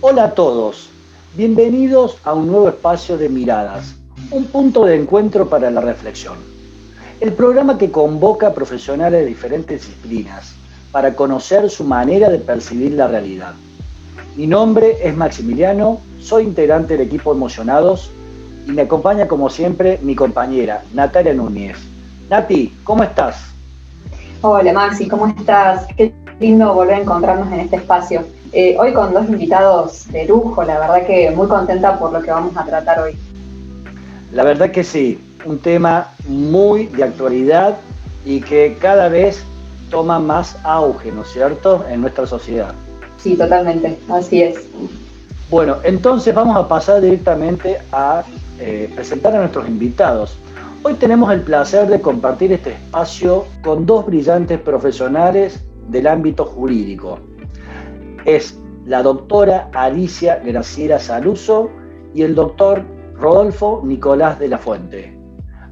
Hola a todos, bienvenidos a un nuevo espacio de miradas, un punto de encuentro para la reflexión. El programa que convoca a profesionales de diferentes disciplinas para conocer su manera de percibir la realidad. Mi nombre es Maximiliano, soy integrante del equipo Emocionados y me acompaña como siempre mi compañera Natalia Núñez. Nati, ¿cómo estás? Hola Maxi, ¿cómo estás? Qué lindo volver a encontrarnos en este espacio. Eh, hoy con dos invitados de lujo, la verdad que muy contenta por lo que vamos a tratar hoy. La verdad que sí, un tema muy de actualidad y que cada vez toma más auge, ¿no es cierto?, en nuestra sociedad. Sí, totalmente, así es. Bueno, entonces vamos a pasar directamente a eh, presentar a nuestros invitados. Hoy tenemos el placer de compartir este espacio con dos brillantes profesionales del ámbito jurídico es la doctora Alicia Graciela Saluso y el doctor Rodolfo Nicolás de la Fuente.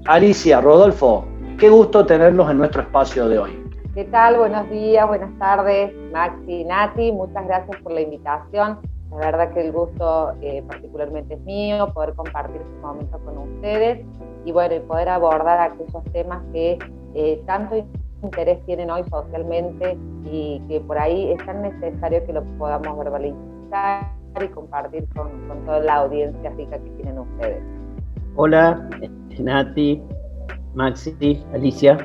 Alicia, Rodolfo, qué gusto tenerlos en nuestro espacio de hoy. ¿Qué tal? Buenos días, buenas tardes, Maxi, Nati, muchas gracias por la invitación. La verdad que el gusto eh, particularmente es mío, poder compartir este momento con ustedes y bueno, y poder abordar aquellos temas que eh, tanto interés tienen hoy socialmente y que por ahí es tan necesario que lo podamos verbalizar y compartir con, toda la audiencia rica que tienen ustedes. Hola, Nati, Maxi, Alicia.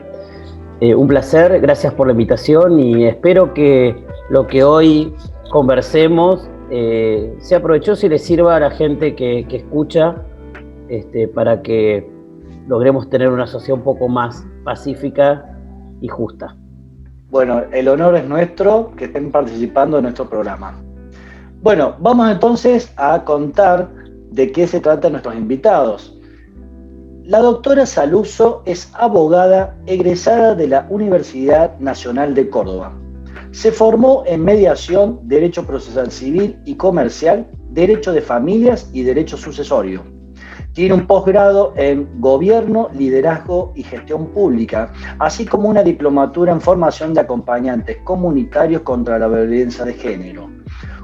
Eh, un placer, gracias por la invitación y espero que lo que hoy conversemos eh, sea provechoso y le sirva a la gente que, escucha este, para que logremos tener una sociedad un poco más pacífica y justa. Bueno, el honor es nuestro que estén participando en nuestro programa. Bueno, vamos entonces a contar de qué se trata nuestros invitados. La doctora Saluso es abogada egresada de la Universidad Nacional de Córdoba. Se formó en mediación, derecho procesal civil y comercial, derecho de familias y derecho sucesorio. Tiene un posgrado en Gobierno, Liderazgo y Gestión Pública, así como una diplomatura en formación de acompañantes comunitarios contra la violencia de género.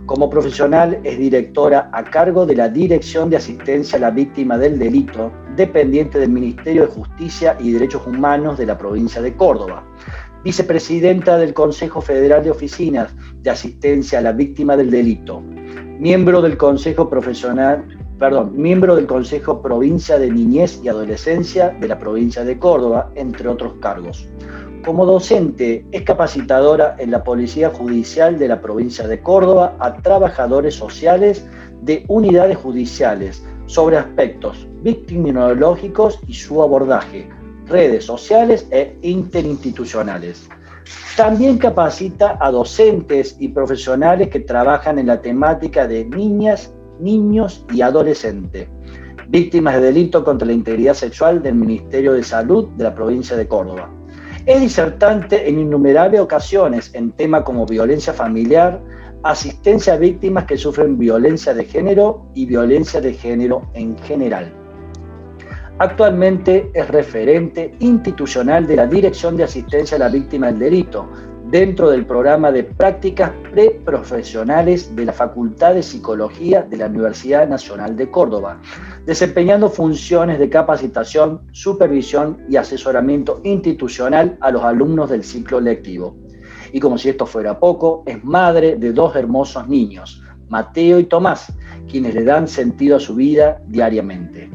Como profesional es directora a cargo de la Dirección de Asistencia a la Víctima del Delito, dependiente del Ministerio de Justicia y Derechos Humanos de la provincia de Córdoba. Vicepresidenta del Consejo Federal de Oficinas de Asistencia a la Víctima del Delito. Miembro del Consejo Profesional perdón, miembro del Consejo Provincia de Niñez y Adolescencia de la provincia de Córdoba, entre otros cargos. Como docente, es capacitadora en la Policía Judicial de la provincia de Córdoba a trabajadores sociales de unidades judiciales sobre aspectos victiminológicos y su abordaje, redes sociales e interinstitucionales. También capacita a docentes y profesionales que trabajan en la temática de niñas niños y adolescentes, víctimas de delito contra la integridad sexual del Ministerio de Salud de la provincia de Córdoba. Es disertante en innumerables ocasiones en temas como violencia familiar, asistencia a víctimas que sufren violencia de género y violencia de género en general. Actualmente es referente institucional de la Dirección de Asistencia a la Víctima del Delito, dentro del programa de prácticas preprofesionales de la Facultad de Psicología de la Universidad Nacional de Córdoba, desempeñando funciones de capacitación, supervisión y asesoramiento institucional a los alumnos del ciclo lectivo. Y como si esto fuera poco, es madre de dos hermosos niños, Mateo y Tomás, quienes le dan sentido a su vida diariamente.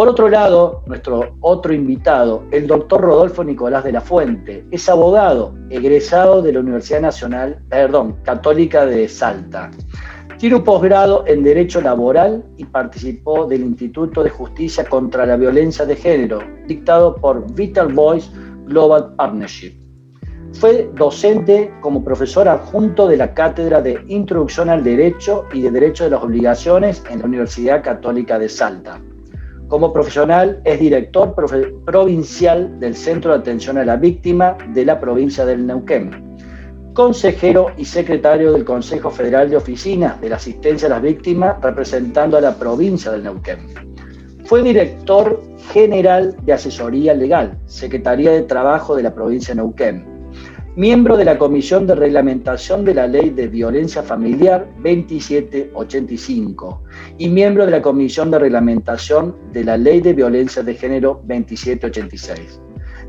Por otro lado, nuestro otro invitado, el doctor Rodolfo Nicolás de la Fuente, es abogado, egresado de la Universidad Nacional, perdón, Católica de Salta. Tiene un posgrado en Derecho Laboral y participó del Instituto de Justicia contra la Violencia de Género, dictado por Vital Voice Global Partnership. Fue docente como profesor adjunto de la Cátedra de Introducción al Derecho y de Derecho de las Obligaciones en la Universidad Católica de Salta. Como profesional es director provincial del Centro de Atención a la Víctima de la provincia del Neuquén, consejero y secretario del Consejo Federal de Oficinas de la Asistencia a las Víctimas representando a la provincia del Neuquén. Fue director general de Asesoría Legal, Secretaría de Trabajo de la provincia de Neuquén, miembro de la Comisión de Reglamentación de la Ley de Violencia Familiar 2785 y miembro de la Comisión de Reglamentación de la Ley de Violencia de Género 2786.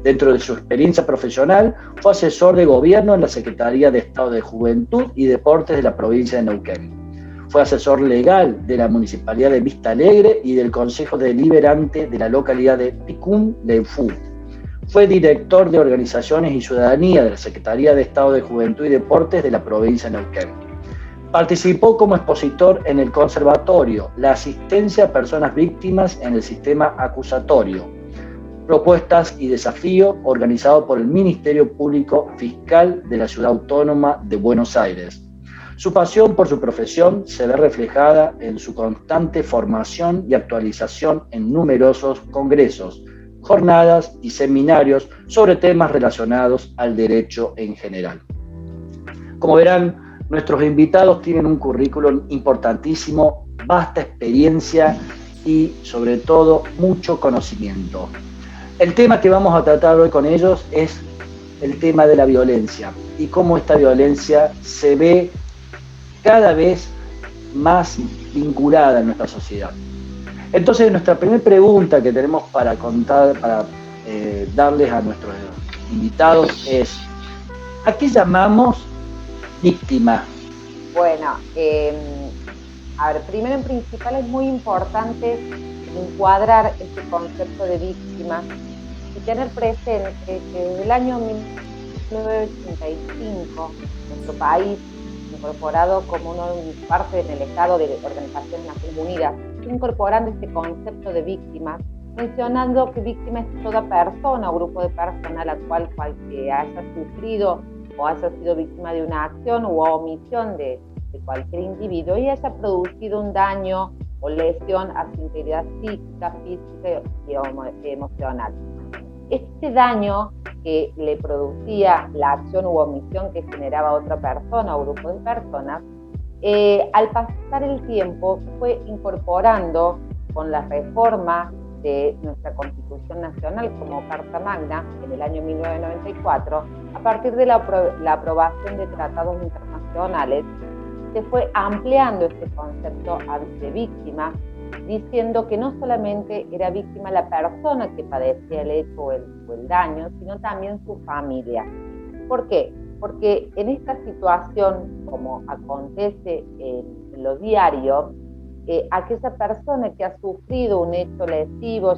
Dentro de su experiencia profesional, fue asesor de gobierno en la Secretaría de Estado de Juventud y Deportes de la provincia de Neuquén. Fue asesor legal de la Municipalidad de Vista Alegre y del Consejo Deliberante de la localidad de Picún Fu. Fue director de Organizaciones y Ciudadanía de la Secretaría de Estado de Juventud y Deportes de la provincia de Neuquén. Participó como expositor en el Conservatorio, la asistencia a personas víctimas en el sistema acusatorio, propuestas y desafío organizado por el Ministerio Público Fiscal de la Ciudad Autónoma de Buenos Aires. Su pasión por su profesión se ve reflejada en su constante formación y actualización en numerosos congresos, jornadas y seminarios sobre temas relacionados al derecho en general. Como verán, nuestros invitados tienen un currículum importantísimo, vasta experiencia y sobre todo mucho conocimiento. El tema que vamos a tratar hoy con ellos es el tema de la violencia y cómo esta violencia se ve cada vez más vinculada en nuestra sociedad. Entonces, nuestra primera pregunta que tenemos para contar, para eh, darles a nuestros invitados es, ¿a qué llamamos víctima? Bueno, em, a ver, primero en principal es muy importante encuadrar este concepto de víctima y tener presente que desde el año 1985 nuestro país, incorporado como una parte del Estado de Organizaciones Naciones Unidas, incorporando este concepto de víctima, mencionando que víctima es toda persona o grupo de personas a la cual, que haya sufrido o haya sido víctima de una acción u omisión de, de cualquier individuo y haya producido un daño o lesión a su integridad psíquica, física y emocional. Este daño que le producía la acción u omisión que generaba otra persona o grupo de personas eh, al pasar el tiempo fue incorporando con la reforma de nuestra Constitución Nacional como Carta Magna en el año 1994, a partir de la, aprobación de tratados internacionales, se fue ampliando este concepto de víctima, diciendo que no solamente era víctima la persona que padecía el hecho o el, o el daño, sino también su familia. ¿Por qué? Porque en esta situación, como acontece en lo diario, eh, aquella persona que ha sufrido un hecho lesivo,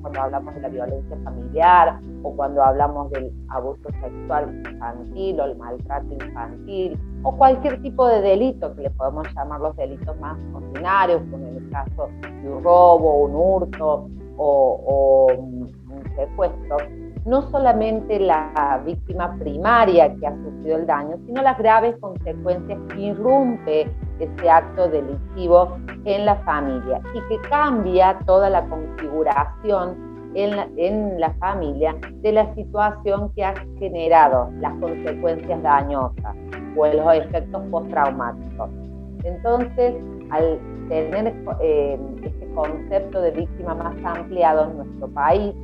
cuando hablamos de la violencia familiar o cuando hablamos del abuso sexual infantil o el maltrato infantil o cualquier tipo de delito que le podemos llamar los delitos más ordinarios, como en el caso de un robo, un hurto o un secuestro, no solamente la víctima primaria que ha sufrido el daño, sino las graves consecuencias que irrumpe ese acto delictivo en la familia y que cambia toda la configuración en la, familia de la situación que ha generado las consecuencias dañosas o los efectos postraumáticos. Entonces, al tener eh, este concepto de víctima más ampliado en nuestro país,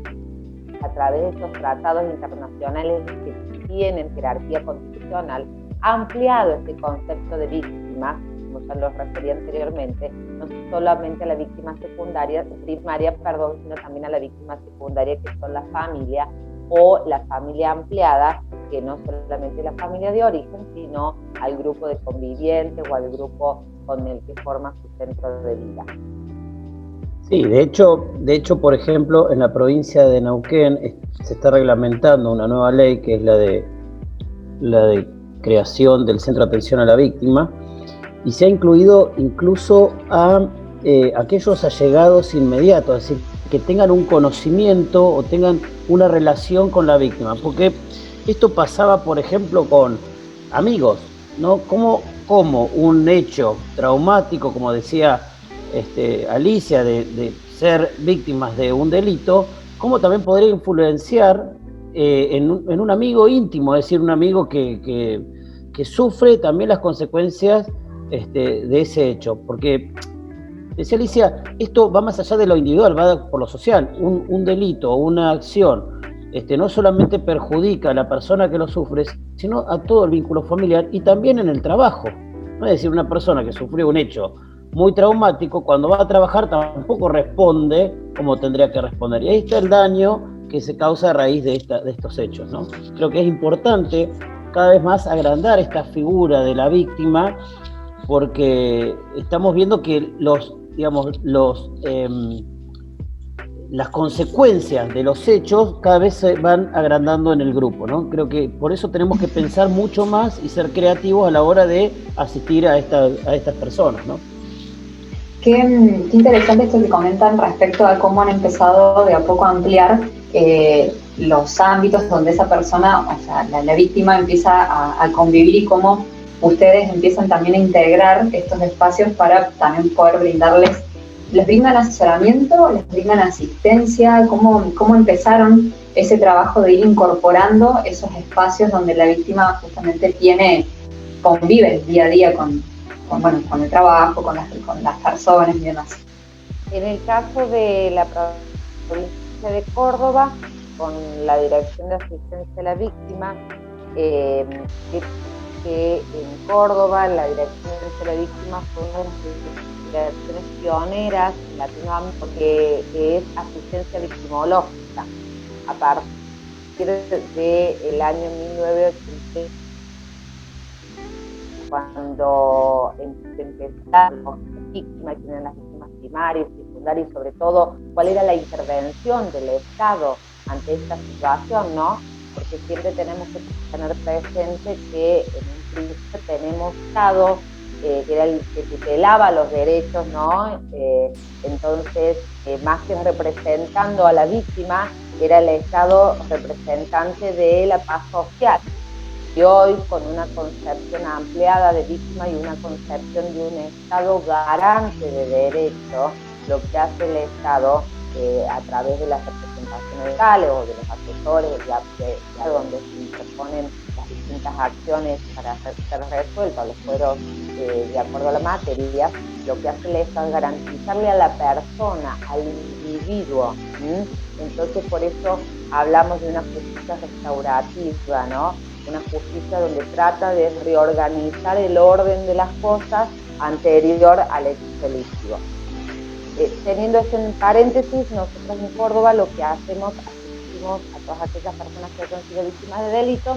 a través de estos tratados internacionales que tienen jerarquía constitucional, ha ampliado este concepto de víctima, como ya lo referí anteriormente, no solamente a la víctima secundaria, primaria, perdón, sino también a la víctima secundaria, que son la familia o la familia ampliada, que no solamente la familia de origen, sino al grupo de convivientes o al grupo con el que forma su centro de vida. Sí, de hecho, de hecho, por ejemplo, en la provincia de Neuquén se está reglamentando una nueva ley que es la de la de creación del Centro de Atención a la Víctima y se ha incluido incluso a eh, aquellos allegados inmediatos, es decir, que tengan un conocimiento o tengan una relación con la víctima, porque esto pasaba, por ejemplo, con amigos, ¿no? Como, como un hecho traumático, como decía este, Alicia de, ser víctimas de un delito, ¿cómo también podría influenciar eh, en, un, amigo íntimo, es decir, un amigo que, sufre también las consecuencias este, de ese hecho? Porque, decía Alicia, esto va más allá de lo individual, va por lo social. Un, delito o una acción este, no solamente perjudica a la persona que lo sufre, sino a todo el vínculo familiar y también en el trabajo. Es decir, una persona que sufrió un hecho muy traumático, cuando va a trabajar tampoco responde como tendría que responder. Y ahí está el daño que se causa a raíz de, esta, de estos hechos. ¿no? Creo que es importante cada vez más agrandar esta figura de la víctima porque estamos viendo que los, digamos, los, em, las consecuencias de los hechos cada vez se van agrandando en el grupo, ¿no? Creo que por eso tenemos que pensar mucho más y ser creativos a la hora de asistir a, esta, a estas personas, ¿no? Qué, interesante esto que comentan respecto a cómo han empezado de a poco a ampliar eh, los ámbitos donde esa persona, o sea, la, víctima empieza a, a, convivir y cómo ustedes empiezan también a integrar estos espacios para también poder brindarles, ¿les brindan asesoramiento? ¿Les brindan asistencia? ¿Cómo, cómo empezaron ese trabajo de ir incorporando esos espacios donde la víctima justamente tiene, convive día a día con, bueno, con el trabajo, con las, con las personas y demás? En el caso de la provincia de Córdoba, con la Dirección de Asistencia a la Víctima, eh, que en Córdoba la Dirección de la Víctima fue una de las direcciones pioneras en Latinoamérica que es asistencia victimológica. A partir del año 1980, cuando empezaron las víctimas, tienen las víctimas primarias, secundarias y sobre todo cuál era la intervención del Estado ante esta situación, ¿no? porque siempre tenemos que tener presente que en un principio tenemos Estado, eh, que era el tutelaba los derechos, ¿no? Eh, entonces, eh, más que representando a la víctima, era el Estado representante de la paz social. Y hoy, con una concepción ampliada de víctima y una concepción de un Estado garante de derechos, lo que hace el Estado a través de las legales o de los asesores, ya, ya donde se interponen las distintas acciones para ser resueltos los fueros eh, de acuerdo a la materia, lo que hace es garantizarle a la persona, al individuo. Entonces por eso hablamos de una justicia restaurativa, ¿no? Una justicia donde trata de reorganizar el orden de las cosas anterior al hecho delictivo. Eh, teniendo eso en paréntesis, nosotros en Córdoba lo que hacemos, asistimos a todas aquellas personas que han sido víctimas de delitos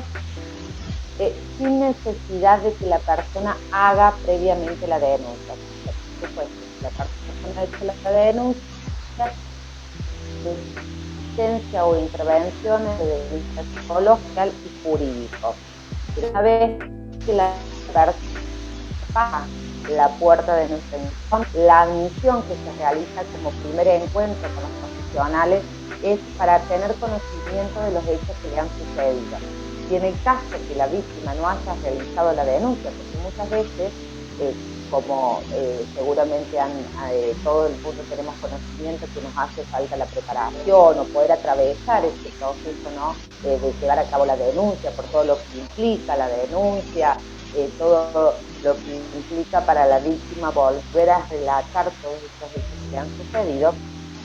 eh, sin necesidad de que la persona haga previamente la denuncia. Por supuesto, la persona ha hecho la denuncia, asistencia o intervenciones de vista psicológica y jurídico. Una vez que la persona la puerta de nuestra emisión. La admisión que se realiza como primer encuentro con los profesionales es para tener conocimiento de los hechos que le han sucedido. Y en el caso que la víctima no haya realizado la denuncia, porque muchas veces, eh, como eh, seguramente han, eh, todo el mundo tenemos conocimiento que nos hace falta la preparación o poder atravesar este proceso ¿no? de llevar a cabo la denuncia, por todo lo que implica la denuncia, todo lo que implica para la víctima volver a relatar todos estos hechos que han sucedido,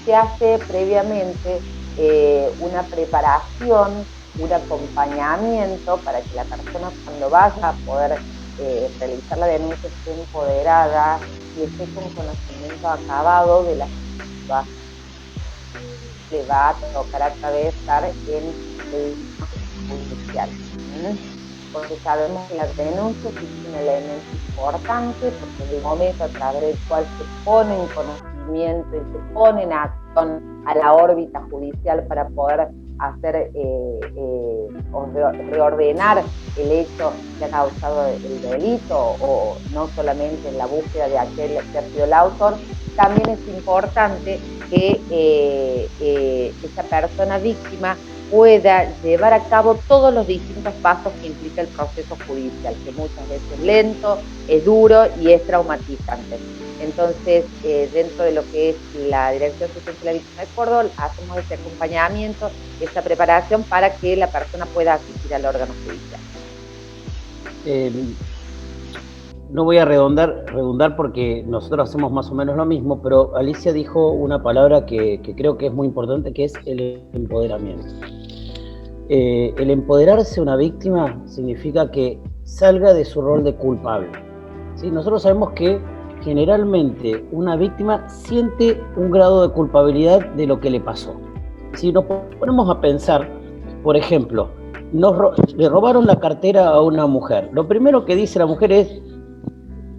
se hace previamente eh, una preparación, un acompañamiento para que la persona cuando vaya a poder eh, realizar la denuncia esté empoderada y esté con conocimiento acabado de la situación que va a tocar atravesar en el judicial porque sabemos que la denuncia es un elemento importante, porque el momento a través del cual se pone en conocimiento y se pone en acción a la órbita judicial para poder hacer eh, eh, o reordenar el hecho que ha causado el delito o no solamente en la búsqueda de aquel el autor, también es importante que eh, esa persona víctima pueda llevar a cabo todos los distintos pasos que implica el proceso judicial, que muchas veces es lento, es duro y es traumatizante. Entonces, eh, dentro de lo que es la Dirección de la Víctima de Córdoba, hacemos ese acompañamiento, esa preparación para que la persona pueda asistir al órgano judicial. Eh, no voy a redundar, redundar porque nosotros hacemos más o menos lo mismo, pero Alicia dijo una palabra que creo que es muy importante, que es el empoderamiento. eh, el empoderarse una víctima significa que salga de su rol de culpable. ¿sí? Nosotros sabemos que generalmente una víctima siente un grado de culpabilidad de lo que le pasó. Si nos ponemos a pensar, por ejemplo, le robaron la cartera a una mujer. Lo primero que dice la mujer es,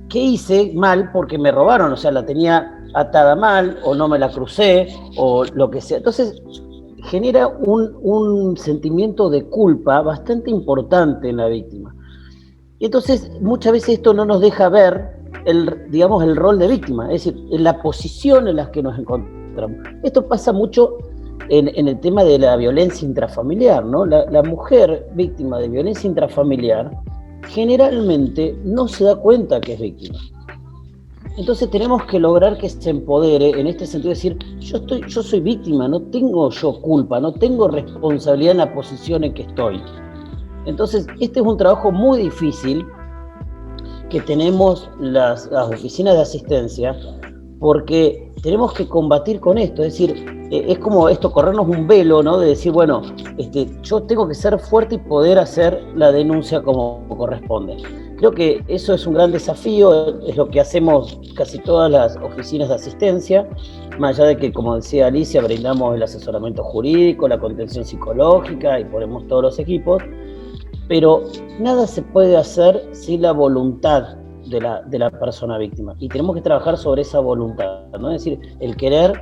¿qué hice mal porque me robaron? O sea, la tenía atada mal o no me la crucé o lo que sea. Entonces, genera un, un sentimiento de culpa bastante importante en la víctima. Y entonces, muchas veces esto no nos deja ver el, digamos, el rol de víctima, es decir, la posición en la que nos encontramos. Esto pasa mucho en, el tema de la violencia intrafamiliar, ¿no? La, mujer víctima de violencia intrafamiliar generalmente no se da cuenta que es víctima. Entonces tenemos que lograr que se empodere en este sentido de decir, yo estoy, yo soy víctima, no tengo yo culpa, no tengo responsabilidad en la posición en que estoy. Entonces, este es un trabajo muy difícil que tenemos las, oficinas de asistencia porque tenemos que combatir con esto, es decir, eh, es como esto, corrernos un velo, ¿no? De decir, bueno, este, yo tengo que ser fuerte y poder hacer la denuncia como corresponde. Creo que eso es un gran desafío, es lo que hacemos casi todas las oficinas de asistencia, más allá de que, como decía Alicia, brindamos el asesoramiento jurídico, la contención psicológica y ponemos todos los equipos, pero nada se puede hacer sin la voluntad de la, de la persona víctima. Y tenemos que trabajar sobre esa voluntad, ¿no? Es decir, el querer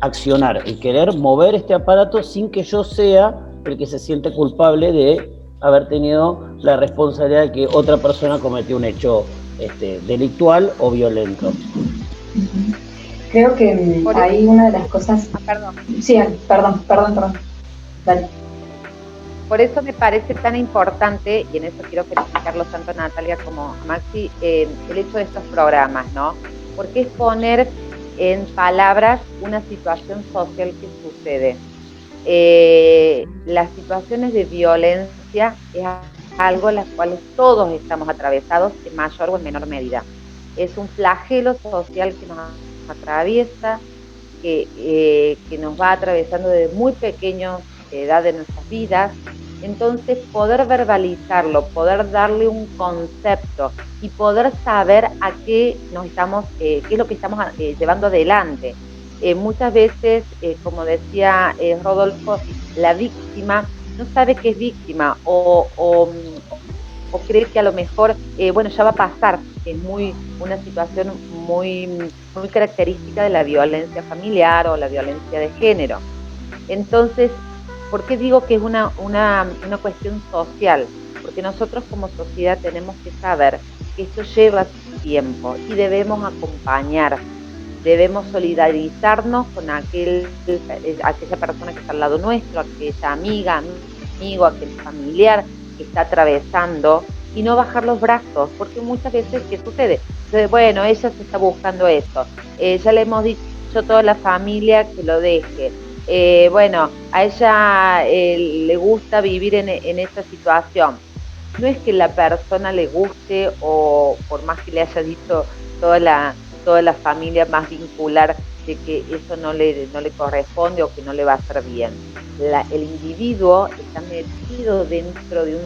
accionar, el querer mover este aparato sin que yo sea el que se siente culpable de haber tenido la responsabilidad de que otra persona cometió un hecho este, delictual o violento. Creo que ahí una de las cosas... Ah, perdón. Sí, perdón, perdón, perdón. Dale. Por eso me parece tan importante, y en eso quiero felicitarlos tanto a Natalia como a Maxi, el hecho de estos programas, ¿no? Porque es poner en palabras una situación social que sucede. Eh, las situaciones de violencia es algo en las cuales todos estamos atravesados en mayor o en menor medida. Es un flagelo social que nos atraviesa, que, eh, que nos va atravesando desde muy pequeños edad de nuestras vidas. Entonces, poder verbalizarlo, poder darle un concepto y poder saber a qué nos estamos, eh, qué es lo que estamos eh, llevando adelante. Eh, muchas veces, como decía Rodolfo, la víctima no sabe que es víctima o, cree que a lo mejor, bueno, ya va a pasar. Es muy una situación muy, muy característica de la violencia familiar o la violencia de género. Entonces, ¿Por qué digo que es una, una, cuestión social? Porque nosotros como sociedad tenemos que saber que esto lleva tiempo y debemos acompañar, debemos solidarizarnos con aquel, aquella persona que está al lado nuestro, aquella amiga, amigo, aquel familiar que está atravesando y no bajar los brazos, porque muchas veces, ¿qué sucede? bueno, ella se está buscando eso, eh, ya le hemos dicho a toda la familia que lo deje, eh, bueno, a ella eh, le gusta vivir en, esta situación. No es que la persona le guste o por más que le haya dicho toda la, toda la familia más vincular de que eso no le, no le corresponde o que no le va a hacer bien. el individuo está metido dentro de un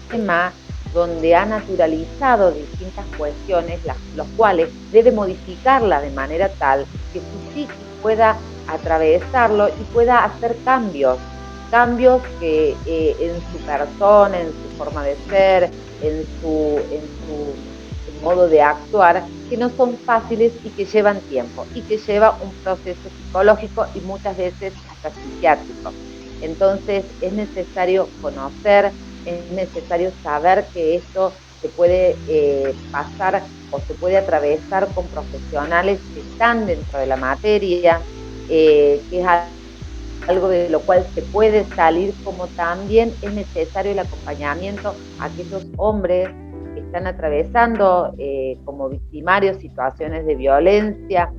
sistema donde ha naturalizado distintas cuestiones, las, los cuales debe modificarla de manera tal que su psiquis pueda atravesarlo y pueda hacer cambios, cambios que eh, en su persona, en su forma de ser, en su, en su modo de actuar, que no son fáciles y que llevan tiempo y que lleva un proceso psicológico y muchas veces hasta psiquiátrico. Entonces es necesario conocer, es necesario saber que esto se puede eh, pasar o se puede atravesar con profesionales que están dentro de la materia, eh, que es algo de lo cual se puede salir, como también es necesario el acompañamiento a aquellos hombres que están atravesando eh, como victimarios situaciones de violencia,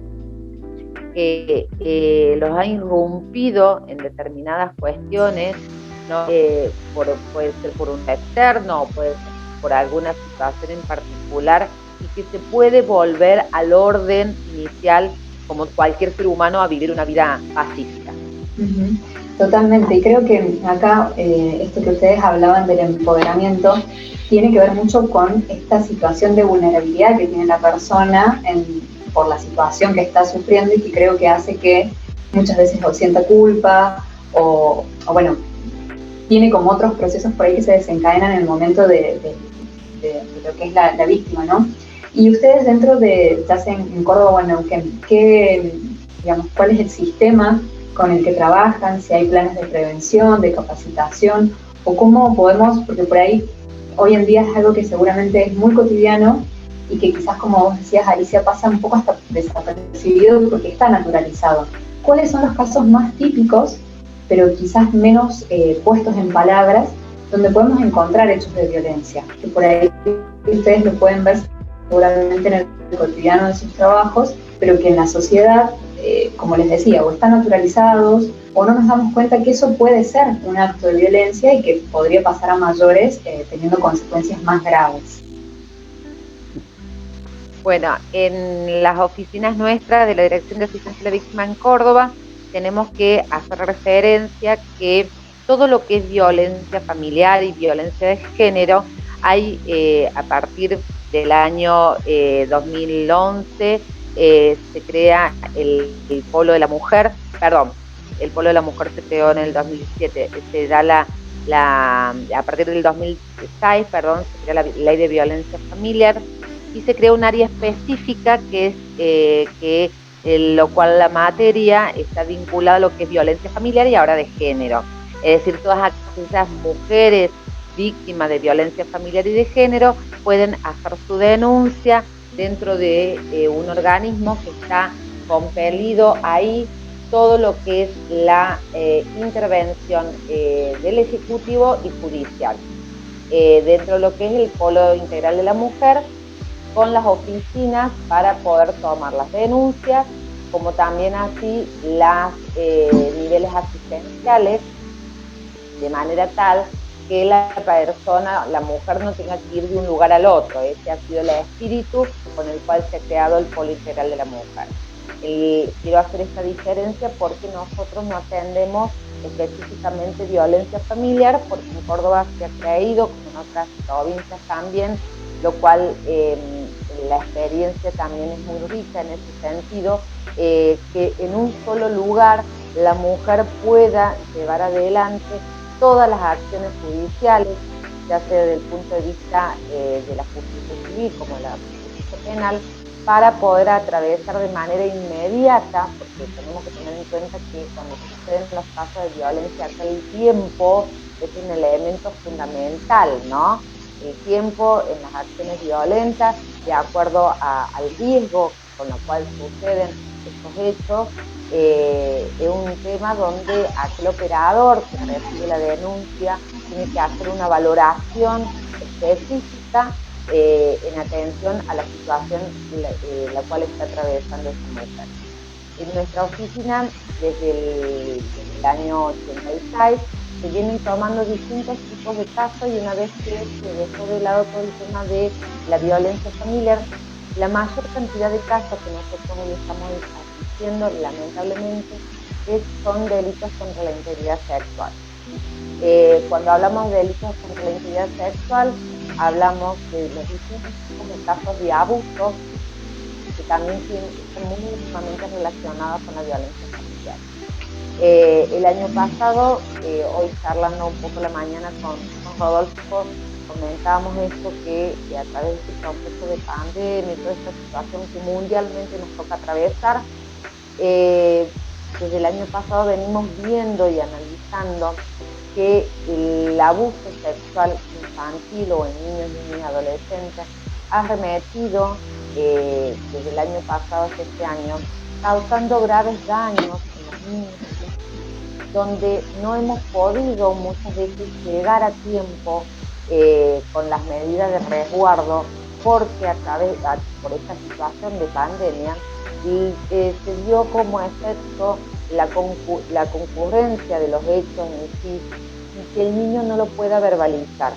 que los ha irrumpido en determinadas cuestiones, ¿no? Eh, puede ser por un externo puede ser por alguna situación en particular y que se puede volver al orden inicial como cualquier ser humano a vivir una vida pacífica. Totalmente, y creo que acá eh, esto que ustedes hablaban del empoderamiento tiene que ver mucho con esta situación de vulnerabilidad que tiene la persona por la situación que está sufriendo y que creo que hace que muchas veces o sienta culpa o, bueno, tiene como otros procesos por ahí que se desencadenan en el momento de, lo que es la, víctima, ¿no? Y ustedes dentro de, ya sea en, Córdoba o en Neuquén, ¿qué, digamos, ¿cuál es el sistema con el que trabajan? Si hay planes de prevención, de capacitación, o cómo podemos, porque por ahí hoy en día es algo que seguramente es muy cotidiano y que quizás, como vos decías, Alicia, pasa un poco hasta desapercibido porque está naturalizado. ¿Cuáles son los casos más típicos, pero quizás menos eh, puestos en palabras, donde podemos encontrar hechos de violencia? Que por ahí ustedes lo pueden ver seguramente en el cotidiano de sus trabajos, pero que en la sociedad, eh, como les decía, o están naturalizados o no nos damos cuenta que eso puede ser un acto de violencia y que podría pasar a mayores eh, teniendo consecuencias más graves. Bueno, en las oficinas nuestras de la Dirección de Asistencia a la Víctima en Córdoba tenemos que hacer referencia que todo lo que es violencia familiar y violencia de género hay eh, a partir del año 2011 eh, se crea el, el, polo de la mujer, perdón, el Polo de la Mujer se creó en el 2007, se da la, la, a partir del 2006, perdón, se crea la ley de violencia familiar y se crea un área específica que es eh, que lo cual la materia está vinculada a lo que es violencia familiar y ahora de género. Es decir, todas aquellas mujeres víctimas de violencia familiar y de género pueden hacer su denuncia dentro de eh, un organismo que está compelido ahí todo lo que es la eh, intervención eh, del Ejecutivo y judicial. Dentro de lo que es el polo integral de la mujer, con las oficinas para poder tomar las denuncias, como también así los niveles asistenciales, de manera tal que la persona, la mujer no tenga que ir de un lugar al otro. Ese ha sido el espíritu con el cual se ha creado el polo de la mujer. Eh, quiero hacer esta diferencia porque nosotros no atendemos específicamente violencia familiar, porque en Córdoba se ha creído, como en otras provincias también, lo cual em, la experiencia también es muy rica en ese sentido, eh, que en un solo lugar la mujer pueda llevar adelante todas las acciones judiciales, ya sea desde el punto de vista eh, de la justicia civil como la justicia penal, para poder atravesar de manera inmediata, porque tenemos que tener en cuenta que cuando suceden los casos de violencia, el tiempo es un elemento fundamental, ¿no? El tiempo en las acciones violentas, de acuerdo al riesgo con lo cual suceden estos hechos, eh, es un tema donde aquel operador que recibe la denuncia tiene que hacer una valoración específica eh, en atención a la situación la, eh, la, cual está atravesando esta mujer. En nuestra oficina, desde el, año 86, se vienen tomando distintos tipos de casos y una vez que se dejó de lado todo el tema de la violencia familiar, la mayor cantidad de casos que nosotros estamos asistiendo, lamentablemente, es, son delitos contra la integridad sexual. Eh, cuando hablamos de delitos contra la integridad sexual, hablamos de los distintos casos de abuso que también están muy íntimamente relacionados con la violencia familiar. Eh, el año pasado, eh, hoy charlando un poco la mañana con, Rodolfo, comentábamos esto que, a través de este proceso de pandemia toda esta situación que mundialmente nos toca atravesar, eh, desde el año pasado venimos viendo y analizando que el abuso sexual infantil o en niños, niñas y adolescentes ha remetido eh, desde el año pasado hasta este año, causando graves daños en los niños, donde no hemos podido muchas veces llegar a tiempo eh, con las medidas de resguardo, porque a través por esta situación de pandemia y, eh, se dio como efecto la, la concurrencia de los hechos en sí y que el niño no lo pueda verbalizar.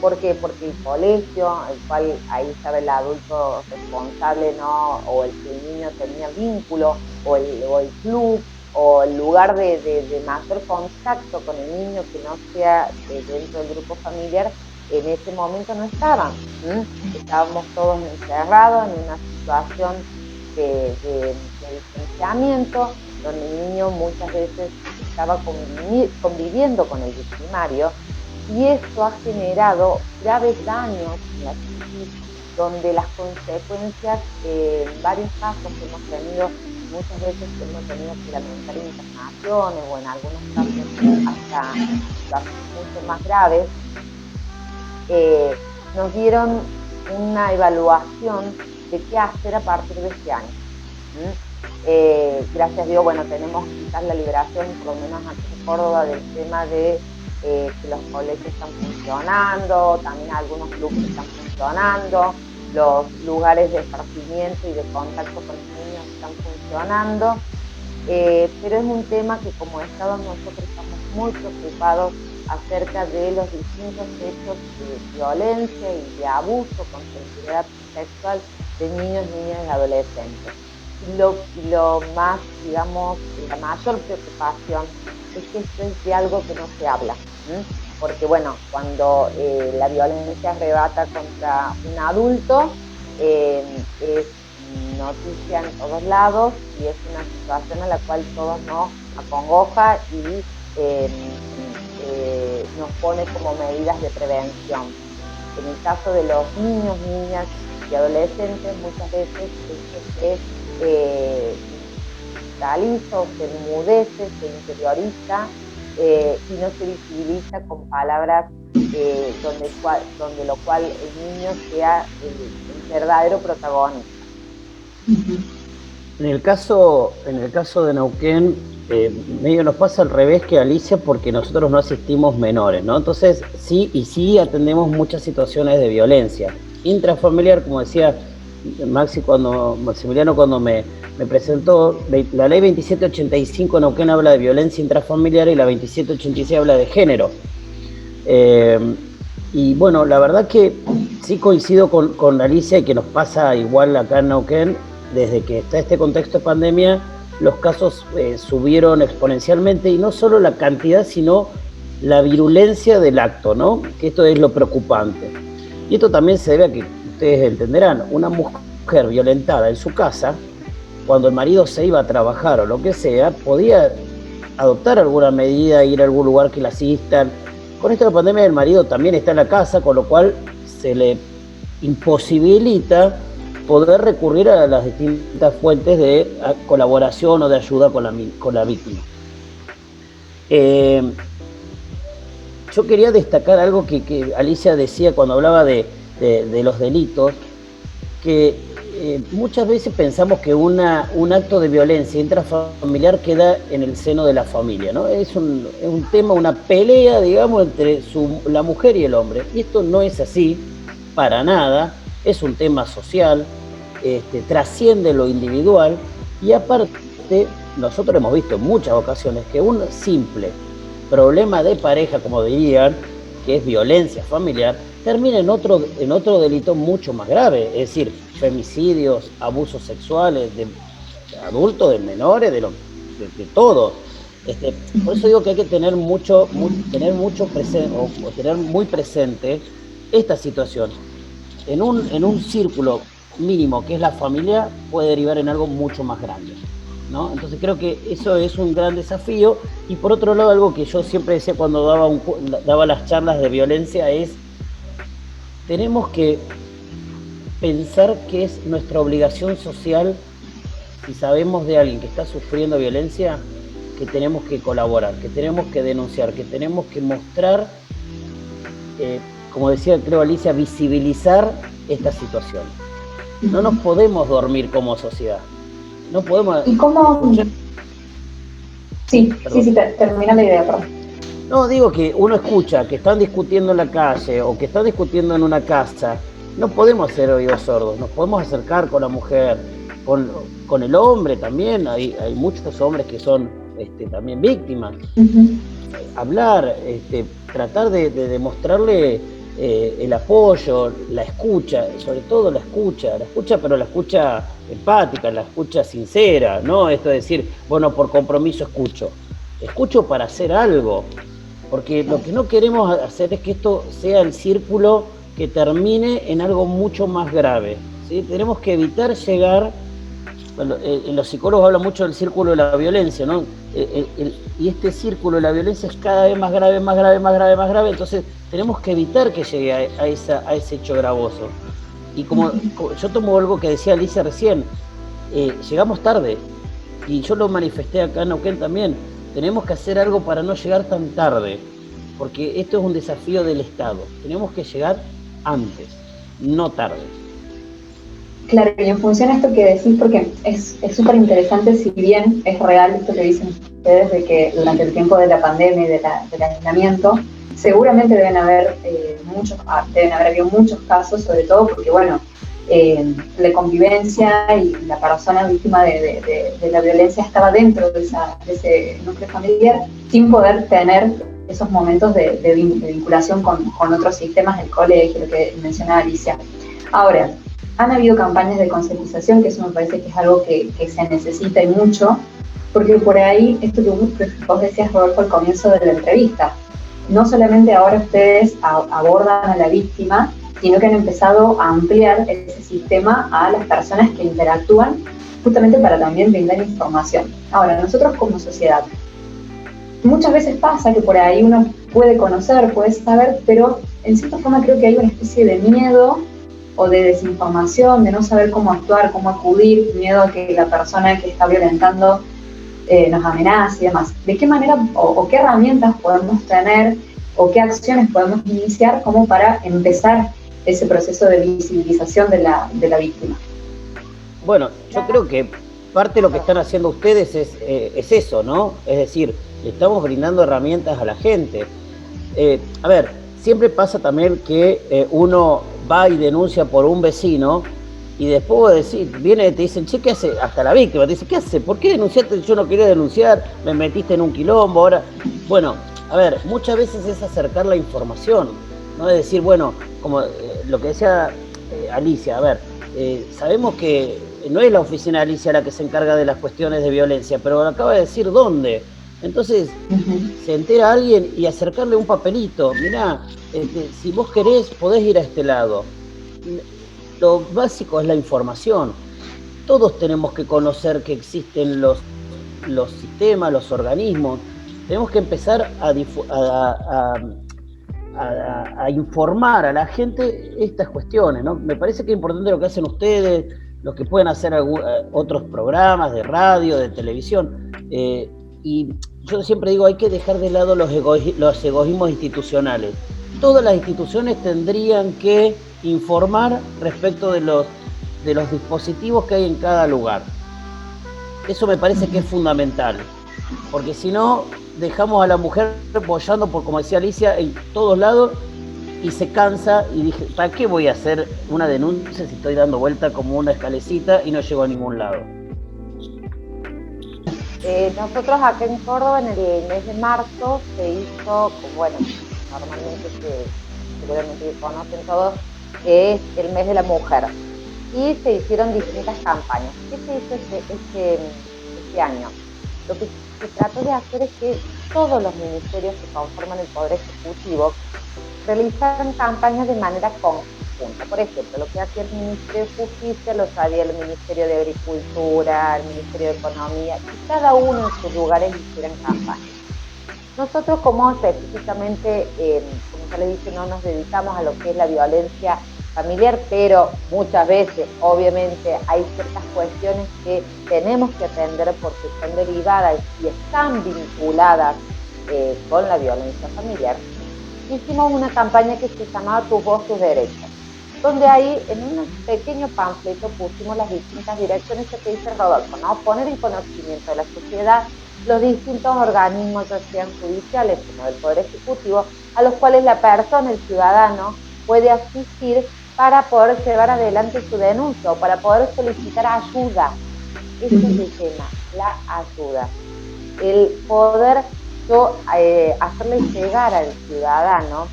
¿Por qué? Porque el colegio, el cual ahí estaba el adulto responsable, ¿no? o el que el niño tenía vínculo, o el club, o el lugar de, mayor contacto con el niño que no sea dentro del grupo familiar, en ese momento no estaban. Estábamos todos encerrados en una situación de, de, distanciamiento, donde el niño muchas veces estaba conviviendo con el victimario y esto ha generado graves daños en la donde las consecuencias, en varios casos que hemos tenido, muchas veces hemos tenido que lamentar internaciones o en algunos casos hasta mucho más graves, eh, nos dieron una evaluación de qué hacer a partir de este año. Eh, gracias a Dios, bueno, tenemos quizás la liberación, por lo menos aquí en Córdoba, del tema de eh, que los colegios están funcionando, también algunos clubes están funcionando, los lugares de esparcimiento y de contacto con están funcionando, pero es un tema que como Estado nosotros estamos muy preocupados acerca de los distintos hechos de violencia y de abuso con sensibilidad sexual de niños, niñas y adolescentes. Lo, lo más, digamos, la mayor preocupación es que esto es de algo que no se habla. Porque, bueno, cuando eh, la violencia arrebata contra un adulto, eh, es noticia en todos lados y es una situación a la cual todos nos acongoja y eh, eh, nos pone como medidas de prevención. En el caso de los niños, niñas y adolescentes, muchas veces se eh, se enmudece, se interioriza eh, y no se visibiliza con palabras donde, donde lo cual el niño sea el, verdadero protagonista. En el caso, en el caso de Neuquén, eh, medio nos pasa al revés que Alicia porque nosotros no asistimos menores, ¿no? Entonces sí y sí atendemos muchas situaciones de violencia intrafamiliar, como decía Maxi cuando, Maximiliano cuando me, presentó, la ley 2785 Neuquén habla de violencia intrafamiliar y la 2786 habla de género. Eh, y bueno, la verdad que sí coincido con, con Alicia y que nos pasa igual acá en Neuquén, desde que está este contexto de pandemia, los casos eh, subieron exponencialmente y no solo la cantidad, sino la virulencia del acto, ¿no? Que esto es lo preocupante. Y esto también se debe a que, ustedes entenderán, una mujer violentada en su casa, cuando el marido se iba a trabajar o lo que sea, podía adoptar alguna medida, ir a algún lugar que la asistan. Con esta pandemia el marido también está en la casa, con lo cual se le imposibilita poder recurrir a las distintas fuentes de colaboración o de ayuda con la, con la víctima. Eh, yo quería destacar algo que, Alicia decía cuando hablaba de, los delitos, que eh, muchas veces pensamos que una, un acto de violencia intrafamiliar queda en el seno de la familia, ¿no? Es un, tema, una pelea, digamos, entre la mujer y el hombre. Y esto no es así, para nada es un tema social, este, trasciende lo individual y aparte nosotros hemos visto en muchas ocasiones que un simple problema de pareja, como dirían, que es violencia familiar, termina en otro, en otro delito mucho más grave, es decir, femicidios, abusos sexuales de adultos, de menores, de, lo, de, todo. Este, por eso digo que hay que tener mucho, tener mucho presente o, tener muy presente esta situación en un, en un círculo mínimo que es la familia puede derivar en algo mucho más grande. ¿no? Entonces creo que eso es un gran desafío y por otro lado algo que yo siempre decía cuando daba, un, daba las charlas de violencia es tenemos que pensar que es nuestra obligación social si sabemos de alguien que está sufriendo violencia que tenemos que colaborar, que tenemos que denunciar, que tenemos que mostrar eh, como decía creo Alicia, visibilizar esta situación. No nos podemos dormir como sociedad. No podemos. ¿Y cómo.? Sí, sí, sí, termina la idea, perdón. No, digo que uno escucha que están discutiendo en la calle o que están discutiendo en una casa. No podemos ser oídos sordos, nos podemos acercar con la mujer, con, con el hombre también. Hay, hay muchos hombres que son este, también víctimas. Hablar, este, tratar de, demostrarle eh, el apoyo, la escucha, sobre todo la escucha, la escucha, pero la escucha empática, la escucha sincera, ¿no? Esto de decir, bueno, por compromiso escucho. Escucho para hacer algo, porque lo que no queremos hacer es que esto sea el círculo que termine en algo mucho más grave. ¿sí? Tenemos que evitar llegar bueno, eh, los psicólogos hablan mucho del círculo de la violencia, ¿no? Eh, eh, y este círculo de la violencia es cada vez más grave, más grave, más grave, más grave, entonces tenemos que evitar que llegue a, esa, a ese hecho gravoso. Y como, yo tomo algo que decía Alicia recién, llegamos tarde, y yo lo manifesté acá en Neuquén también, tenemos que hacer algo para no llegar tan tarde, porque esto es un desafío del Estado, tenemos que llegar antes, no tarde. Claro, y en función a esto que decís, porque es súper interesante, si bien es real esto que dicen ustedes de que durante el tiempo de la pandemia y de del aislamiento, seguramente deben haber eh, muchos, ah, deben haber habido muchos casos, sobre todo porque, bueno, eh, la convivencia y la persona víctima de, la violencia estaba dentro de, ese núcleo familiar sin poder tener esos momentos de, vinculación con, con, otros sistemas del colegio, lo que mencionaba Alicia. Ahora, han habido campañas de concientización, que eso me parece que es algo que, se necesita y mucho, porque por ahí, esto que vos decías, Rodolfo, al comienzo de la entrevista, no solamente ahora ustedes abordan a la víctima, sino que han empezado a ampliar ese sistema a las personas que interactúan, justamente para también brindar información. Ahora, nosotros como sociedad, muchas veces pasa que por ahí uno puede conocer, puede saber, pero en cierta forma creo que hay una especie de miedo o de desinformación, de no saber cómo actuar, cómo acudir, miedo a que la persona que está violentando eh, nos amenace y demás. ¿De qué manera o, qué herramientas podemos tener o qué acciones podemos iniciar como para empezar ese proceso de visibilización de la, de la víctima? Bueno, yo creo que parte de lo que están haciendo ustedes es, eh, es eso, ¿no? Es decir, estamos brindando herramientas a la gente. Eh, a ver, siempre pasa también que uno va y denuncia por un vecino y después decir, viene y te dicen, che, ¿qué hace? Hasta la víctima te dice, ¿qué hace? ¿Por qué denunciaste? Yo no quería denunciar, me metiste en un quilombo, ahora. Bueno, a ver, muchas veces es acercar la información, ¿no? Es decir, bueno, como eh, lo que decía eh, Alicia, a ver, eh, sabemos que no es la oficina de Alicia la que se encarga de las cuestiones de violencia, pero acaba de decir dónde. Entonces, se entera alguien y acercarle un papelito. Mirá, este, si vos querés, podés ir a este lado. Lo básico es la información. Todos tenemos que conocer que existen los, los sistemas, los organismos. Tenemos que empezar a, a, informar a la gente estas cuestiones. ¿no? Me parece que es importante lo que hacen ustedes, los que pueden hacer eh, otros programas de radio, de televisión. Eh, y yo siempre digo, hay que dejar de lado los, los egoísmos institucionales. Todas las instituciones tendrían que informar respecto de los, de los dispositivos que hay en cada lugar. Eso me parece que es fundamental, porque si no, dejamos a la mujer apoyando, por como decía Alicia, en todos lados y se cansa y dije, ¿para qué voy a hacer una denuncia si estoy dando vuelta como una escalecita y no llego a ningún lado? Eh, nosotros acá en Córdoba en el mes de marzo se hizo, bueno, normalmente se, seguramente conocen todos, es el mes de la mujer. Y se hicieron distintas campañas. ¿Qué se hizo este, este, este año? Lo que se trató de hacer es que todos los ministerios que conforman el Poder Ejecutivo realizaran campañas de manera por ejemplo, lo que hacía el Ministerio de Justicia lo sabía el Ministerio de Agricultura, el Ministerio de Economía, y cada uno en sus lugares hicieran campañas. Nosotros como específicamente, eh, como ya les dije, no nos dedicamos a lo que es la violencia familiar, pero muchas veces, obviamente, hay ciertas cuestiones que tenemos que atender porque son derivadas y están vinculadas eh, con la violencia familiar. Hicimos una campaña que se llamaba Tu voz, tus derechos donde ahí en un pequeño panfleto pusimos las distintas direcciones que dice Rodolfo, ¿no? Poner en conocimiento de la sociedad los distintos organismos, ya sean judiciales como del Poder Ejecutivo, a los cuales la persona, el ciudadano, puede asistir para poder llevar adelante su denuncia o para poder solicitar ayuda. Ese es el tema, la ayuda. El poder yo, eh, hacerle llegar al ciudadano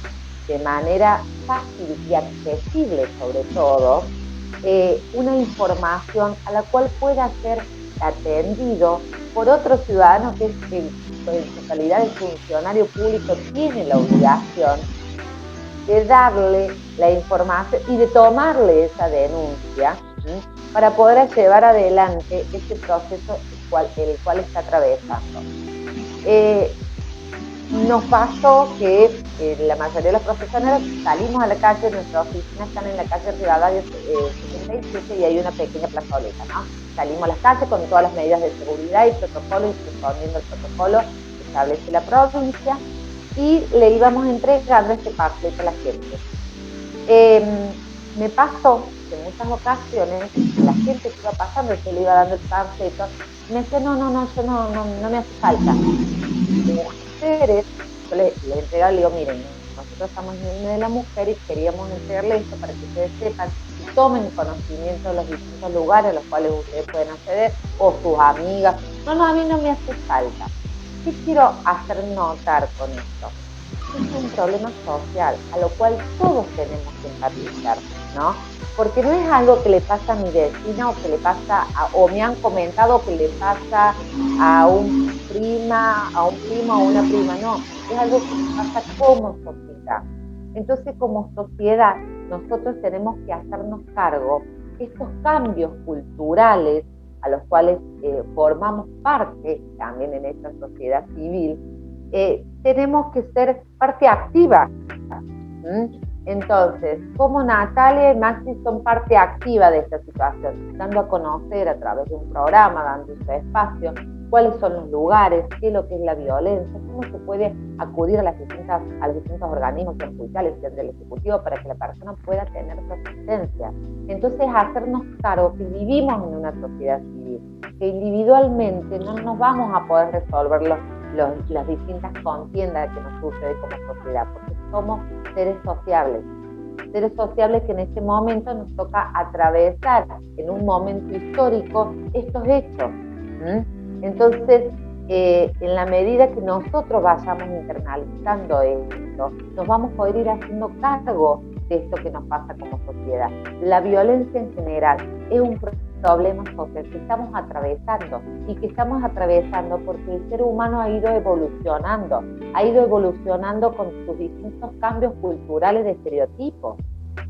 de manera fácil y accesible sobre todo eh, una información a la cual pueda ser atendido por otro ciudadano que, en su calidad de funcionario público tiene la obligación de darle la información y de tomarle esa denuncia para poder llevar adelante este proceso el cual, el cual está atravesando. Eh, nos pasó que eh, la mayoría de los profesionales salimos a la calle, nuestras oficinas están en la calle Rivadavia 77 y hay una pequeña plazoleta, ¿no? Salimos a las calles con todas las medidas de seguridad y protocolo y respondiendo al protocolo que establece la provincia y le íbamos entregando este panfleto a la gente. Em, me pasó que en muchas ocasiones la gente que iba pasando, que le iba dando el panfleto, me decía, no, no, no, yo no, no, no me hace falta. Mujeres, yo le, le entregaba, le digo, miren, nosotros estamos en el de la mujer y queríamos entregarle esto para que ustedes sepan y tomen conocimiento de los distintos lugares a los cuales ustedes pueden acceder, o sus amigas. No, no, a mí no me hace falta. ¿Qué quiero hacer notar con esto? Es un problema social a lo cual todos tenemos que empatizar, ¿no? Porque no es algo que le pasa a mi vecina o que le pasa a, o me han comentado que le pasa a un prima, a un primo o una prima, no, es algo que pasa como sociedad. Entonces, como sociedad, nosotros tenemos que hacernos cargo de estos cambios culturales a los cuales eh, formamos parte también en esta sociedad civil, eh, tenemos que ser parte activa. Entonces, como Natalia y Maxi son parte activa de esta situación, dando a conocer a través de un programa, dando ese espacio, cuáles son los lugares, qué es lo que es la violencia, cómo se puede acudir a, las distintas, a los distintos organismos judiciales del Ejecutivo para que la persona pueda tener su asistencia. Entonces, hacernos cargo que vivimos en una sociedad civil, que individualmente no nos vamos a poder resolver las distintas contiendas que nos sucede como sociedad, somos seres sociables, seres sociables que en este momento nos toca atravesar en un momento histórico estos hechos. Entonces, eh, en la medida que nosotros vayamos internalizando esto, nos vamos a poder ir haciendo cargo de esto que nos pasa como sociedad. La violencia en general es un problemas sociales que estamos atravesando y que estamos atravesando porque el ser humano ha ido evolucionando, ha ido evolucionando con sus distintos cambios culturales de estereotipos.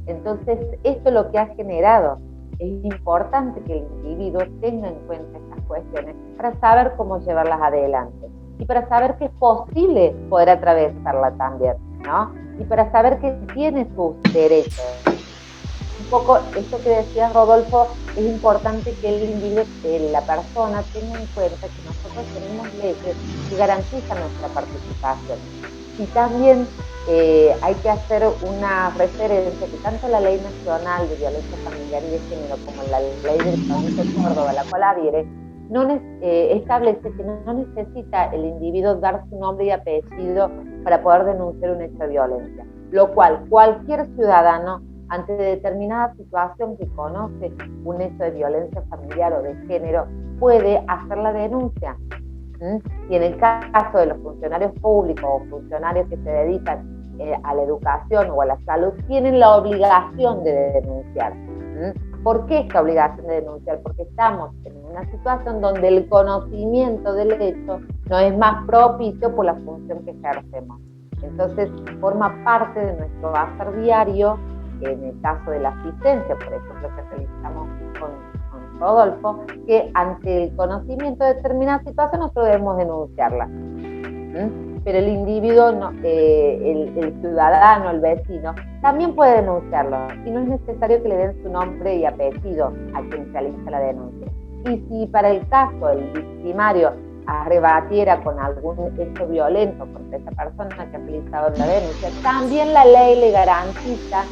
Entonces, esto es lo que ha generado. Es importante que el individuo tenga en cuenta estas cuestiones para saber cómo llevarlas adelante y para saber que es posible poder atravesarla también, ¿no? Y para saber que tiene sus derechos poco esto que decía Rodolfo, es importante que el individuo, la persona tenga en cuenta que nosotros tenemos leyes que garantizan nuestra participación. Y también eh, hay que hacer una referencia que tanto la Ley Nacional de Violencia Familiar y de Género como la Ley del Provincia de Córdoba, la cual adhiere, no eh, establece que no necesita el individuo dar su nombre y apellido para poder denunciar un hecho de violencia, lo cual cualquier ciudadano ante determinada situación que conoce un hecho de violencia familiar o de género, puede hacer la denuncia. Y en el caso de los funcionarios públicos o funcionarios que se dedican eh, a la educación o a la salud, tienen la obligación de denunciar. ¿Por qué esta obligación de denunciar? Porque estamos en una situación donde el conocimiento del hecho no es más propicio por la función que ejercemos. Entonces, forma parte de nuestro hacer diario en el caso de la asistencia, por ejemplo, que realizamos con, Rodolfo, que ante el conocimiento de determinada situación nosotros debemos denunciarla. Pero el individuo, eh, el, ciudadano, el vecino, también puede denunciarlo y no es necesario que le den su nombre y apellido a quien realiza la denuncia. Y si para el caso el victimario arrebatiera con algún hecho violento contra esa persona que ha realizado la denuncia, también la ley le garantiza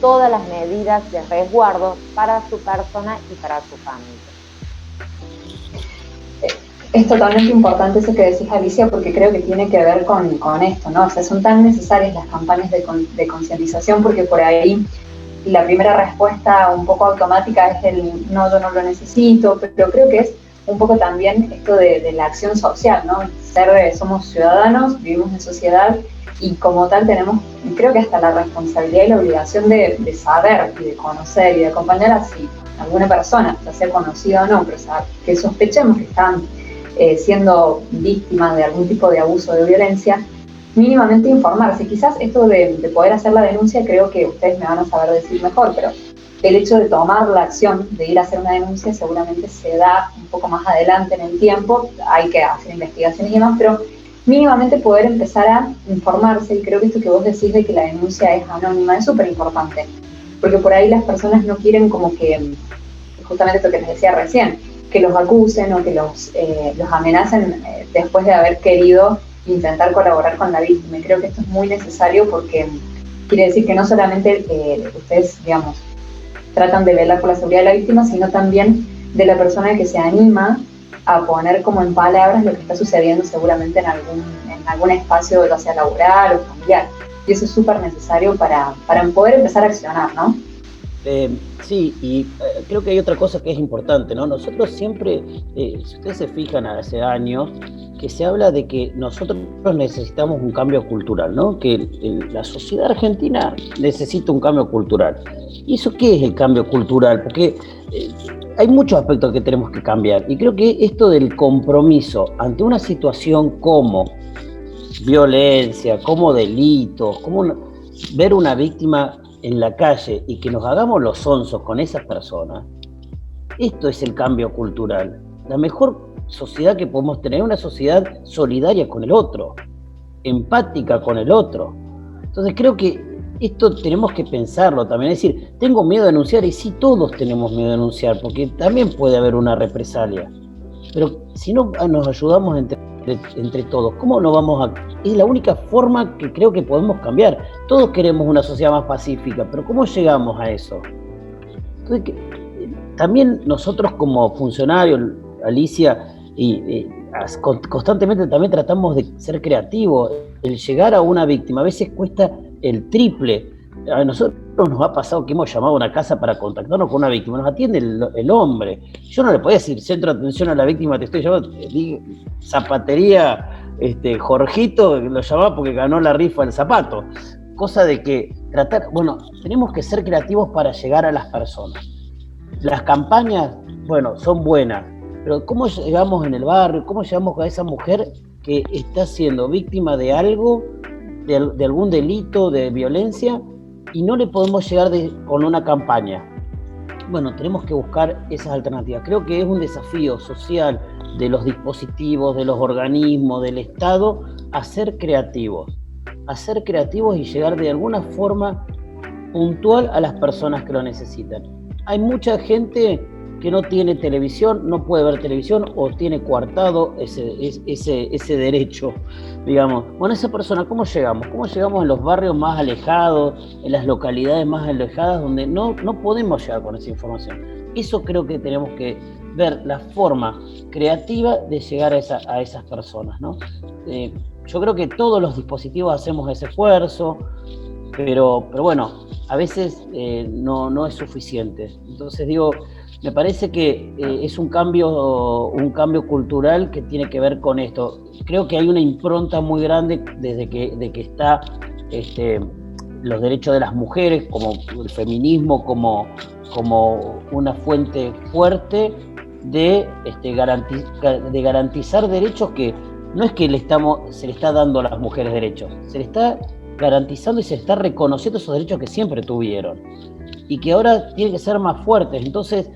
todas las medidas de resguardo para su persona y para su familia. Es totalmente importante eso que decís, Alicia, porque creo que tiene que ver con, esto, ¿no? O sea, son tan necesarias las campañas de, de concientización porque por ahí la primera respuesta un poco automática es el no, yo no lo necesito, pero creo que es un poco también esto de, la acción social, ¿no? Ser, somos ciudadanos, vivimos en sociedad y como tal tenemos, creo que hasta la responsabilidad y la obligación de, saber y de conocer y de acompañar así a alguna persona, ya sea conocida o no, pero que sospechemos que están eh, siendo víctimas de algún tipo de abuso de violencia, mínimamente informarse. Quizás esto de, de, poder hacer la denuncia, creo que ustedes me van a saber decir mejor, pero el hecho de tomar la acción de ir a hacer una denuncia seguramente se da un poco más adelante en el tiempo, hay que hacer investigaciones y demás, pero mínimamente poder empezar a informarse y creo que esto que vos decís de que la denuncia es anónima es súper importante, porque por ahí las personas no quieren como que, justamente esto que les decía recién, que los acusen o que los, eh, los amenacen eh, después de haber querido intentar colaborar con la víctima. Y creo que esto es muy necesario porque quiere decir que no solamente eh, ustedes, digamos, tratan de velar por la seguridad de la víctima, sino también de la persona que se anima a poner como en palabras lo que está sucediendo seguramente en algún, en algún espacio, ya sea laboral o familiar. Y eso es súper necesario para, para poder empezar a accionar, ¿no? Eh, sí, y eh, creo que hay otra cosa que es importante, ¿no? Nosotros siempre, eh, si ustedes se fijan hace años, que se habla de que nosotros necesitamos un cambio cultural, ¿no? Que la sociedad argentina necesita un cambio cultural. ¿Y eso qué es el cambio cultural? Porque hay muchos aspectos que tenemos que cambiar. Y creo que esto del compromiso ante una situación como violencia, como delitos, como ver una víctima en la calle y que nos hagamos los sonsos con esas personas, esto es el cambio cultural. La mejor sociedad que podemos tener es una sociedad solidaria con el otro, empática con el otro. Entonces creo que esto tenemos que pensarlo también. Es decir, tengo miedo de denunciar y sí todos tenemos miedo de denunciar, porque también puede haber una represalia. Pero si no nos ayudamos entre entre todos. ¿Cómo no vamos a.? Es la única forma que creo que podemos cambiar. Todos queremos una sociedad más pacífica, pero ¿cómo llegamos a eso? Entonces, también nosotros como funcionarios, Alicia, y, constantemente también tratamos de ser creativos. El llegar a una víctima a veces cuesta el triple a nosotros nos ha pasado que hemos llamado a una casa para contactarnos con una víctima, nos atiende el, hombre. Yo no le podía decir centro de atención a la víctima, te estoy llamando, zapatería este, Jorgito, lo llamaba porque ganó la rifa del zapato. Cosa de que tratar, bueno, tenemos que ser creativos para llegar a las personas. Las campañas, bueno, son buenas, pero ¿cómo llegamos en el barrio? ¿Cómo llegamos a esa mujer que está siendo víctima de algo, de algún delito, de violencia? Y no le podemos llegar con una campaña. Bueno, tenemos que buscar esas alternativas. Creo que es un desafío social de los dispositivos, de los organismos, del Estado, a ser creativos. A ser creativos y llegar de alguna forma puntual a las personas que lo necesitan. Hay mucha gente que no tiene televisión, no puede ver televisión o tiene coartado ese, ese, ese derecho, digamos. Bueno, esa persona, ¿cómo llegamos? ¿Cómo llegamos en los barrios más alejados, en las localidades más alejadas donde no, no podemos llegar con esa información? Eso creo que tenemos que ver la forma creativa de llegar a, esa, a esas personas, ¿no? Eh, yo creo que todos los dispositivos hacemos ese esfuerzo, pero, pero bueno, a veces eh, no, no es suficiente. Entonces digo, me parece que eh, es un cambio, un cambio cultural que tiene que ver con esto. Creo que hay una impronta muy grande desde que, de que está este, los derechos de las mujeres, como el feminismo, como, como una fuente fuerte de, este, de garantizar derechos que no es que le estamos, se le está dando a las mujeres derechos, se le está garantizando y se está reconociendo esos derechos que siempre tuvieron y que ahora tienen que ser más fuertes. Entonces,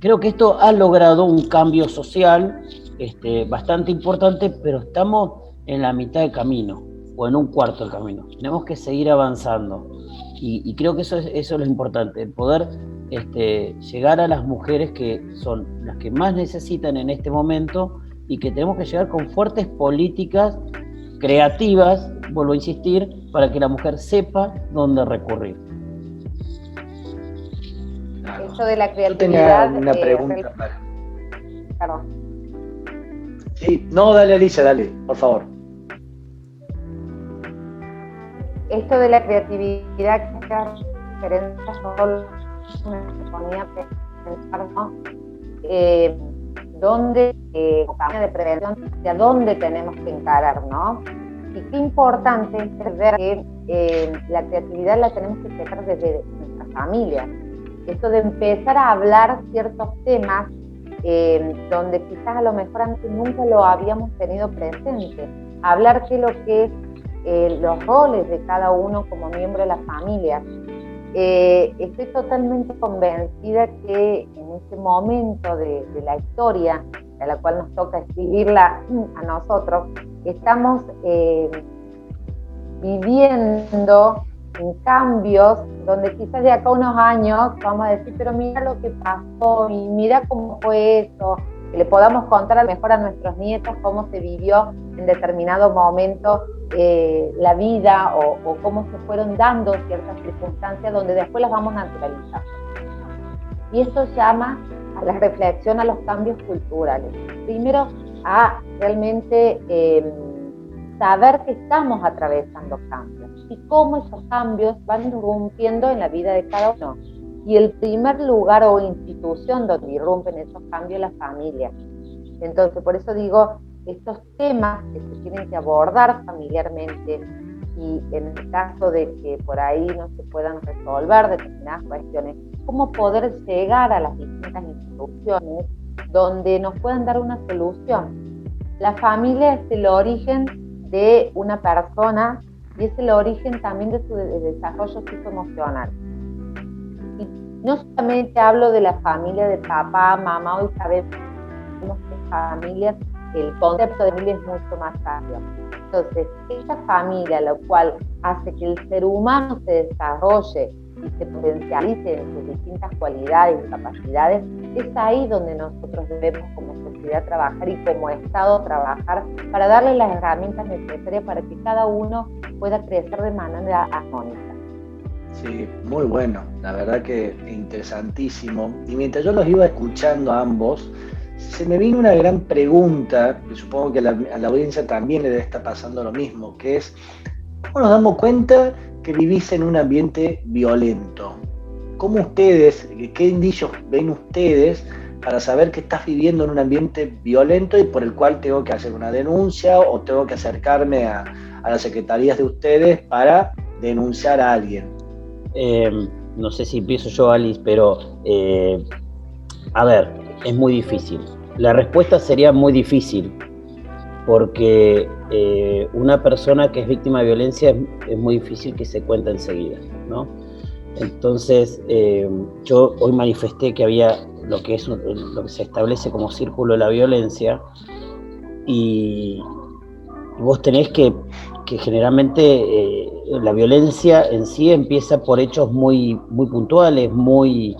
Creo que esto ha logrado un cambio social este, bastante importante, pero estamos en la mitad del camino o en un cuarto del camino. Tenemos que seguir avanzando y, creo que eso es, eso es lo importante, poder este, llegar a las mujeres que son las que más necesitan en este momento y que tenemos que llegar con fuertes políticas creativas, vuelvo a insistir, para que la mujer sepa dónde recurrir de la creatividad. Yo tenía una eh, pregunta. Perdón. Sí, no, dale Alicia, dale, por favor. Esto de la creatividad que referencia solo me ponía a pensar, ¿no? Eh, dónde, eh, de prevención, hacia dónde tenemos que encarar, ¿no? Y qué importante es ver que eh, la creatividad la tenemos que empezar desde nuestra familia. Esto de empezar a hablar ciertos temas eh, donde quizás a lo mejor antes nunca lo habíamos tenido presente. Hablar de lo que es eh, los roles de cada uno como miembro de la familia. estoy totalmente convencida que en este momento de, la historia, a la cual nos toca escribirla a nosotros, estamos eh, viviendo en cambios donde quizás de acá a unos años vamos a decir, pero mira lo que pasó y mira cómo fue eso, que le podamos contar a lo mejor a nuestros nietos cómo se vivió en determinado momento eh, la vida o, cómo se fueron dando ciertas circunstancias donde después las vamos naturalizando. Y eso llama a la reflexión a los cambios culturales. Primero, a realmente em, saber que estamos atravesando cambios y cómo esos cambios van irrumpiendo en la vida de cada uno. Y el primer lugar o institución donde irrumpen esos cambios es la familia. Entonces, por eso digo, estos temas que se tienen que abordar familiarmente y en el caso de que por ahí no se puedan resolver determinadas cuestiones, cómo poder llegar a las distintas instituciones donde nos puedan dar una solución. La familia es el origen de una persona y es el origen también de su desarrollo psicoemocional. Y no solamente hablo de la familia de papá, mamá, hoy sabemos que familias, el concepto de familia es mucho más amplio. Entonces, esta familia, la cual hace que el ser humano se desarrolle y se potencialice en sus distintas cualidades y capacidades, es ahí donde nosotros debemos como trabajar y como Estado trabajar para darle las herramientas necesarias para que cada uno pueda crecer de manera armónica. Sí, muy bueno, la verdad que interesantísimo. Y mientras yo los iba escuchando a ambos, se me vino una gran pregunta, que supongo que a la audiencia también le estar pasando lo mismo, que es, ¿cómo nos damos cuenta que vivís en un ambiente violento. ¿Cómo ustedes, qué indicios ven ustedes para saber que estás viviendo en un ambiente violento y por el cual tengo que hacer una denuncia o tengo que acercarme a, las secretarías de ustedes para denunciar a alguien? Em, no sé si empiezo yo, Alice, pero eh, a ver, es muy difícil. La respuesta sería muy difícil porque eh, una persona que es víctima de violencia es, muy difícil que se cuente enseguida, ¿no? Entonces, eh, yo hoy manifesté que había lo que es lo que se establece como círculo de la violencia y vos tenés que, que generalmente eh, la violencia en sí empieza por hechos muy, muy puntuales, muy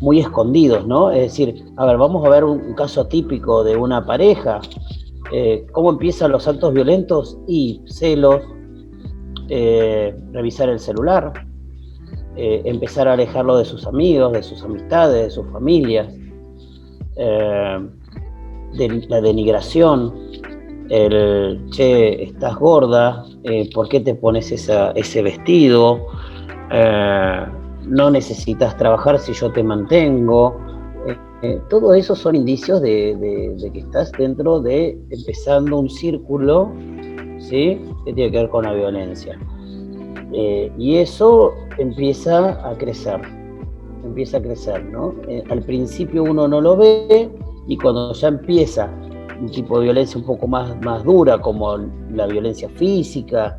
muy escondidos, ¿no? Es decir, a ver, vamos a ver un, caso típico de una pareja. Eh, ¿Cómo empiezan los actos violentos? Y celos, eh, revisar el celular, eh, empezar a alejarlo de sus amigos, de sus amistades, de sus familias, de la denigración, el, che, estás gorda, ¿por qué te pones ese vestido? no necesitas trabajar si yo te mantengo. Eh, eh, todo eso son indicios de, que estás dentro de empezando un círculo ¿sí? que tiene que ver con la violencia. Eh, y eso empieza a crecer, empieza a crecer, ¿no? al principio uno no lo ve y cuando ya empieza un tipo de violencia un poco más, más dura, como la violencia física,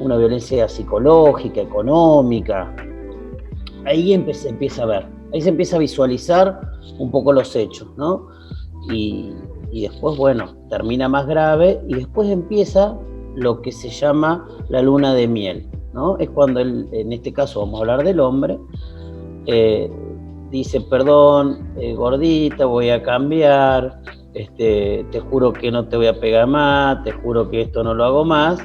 una violencia psicológica, económica, ahí se empieza a ver, ahí se empieza a visualizar un poco los hechos, ¿no? Y, después, bueno, termina más grave y después empieza lo que se llama la luna de miel, ¿no? Es cuando, en este caso vamos a hablar del hombre, eh, dice, perdón, eh, gordita, voy a cambiar, este, te juro que no te voy a pegar más, te juro que esto no lo hago más,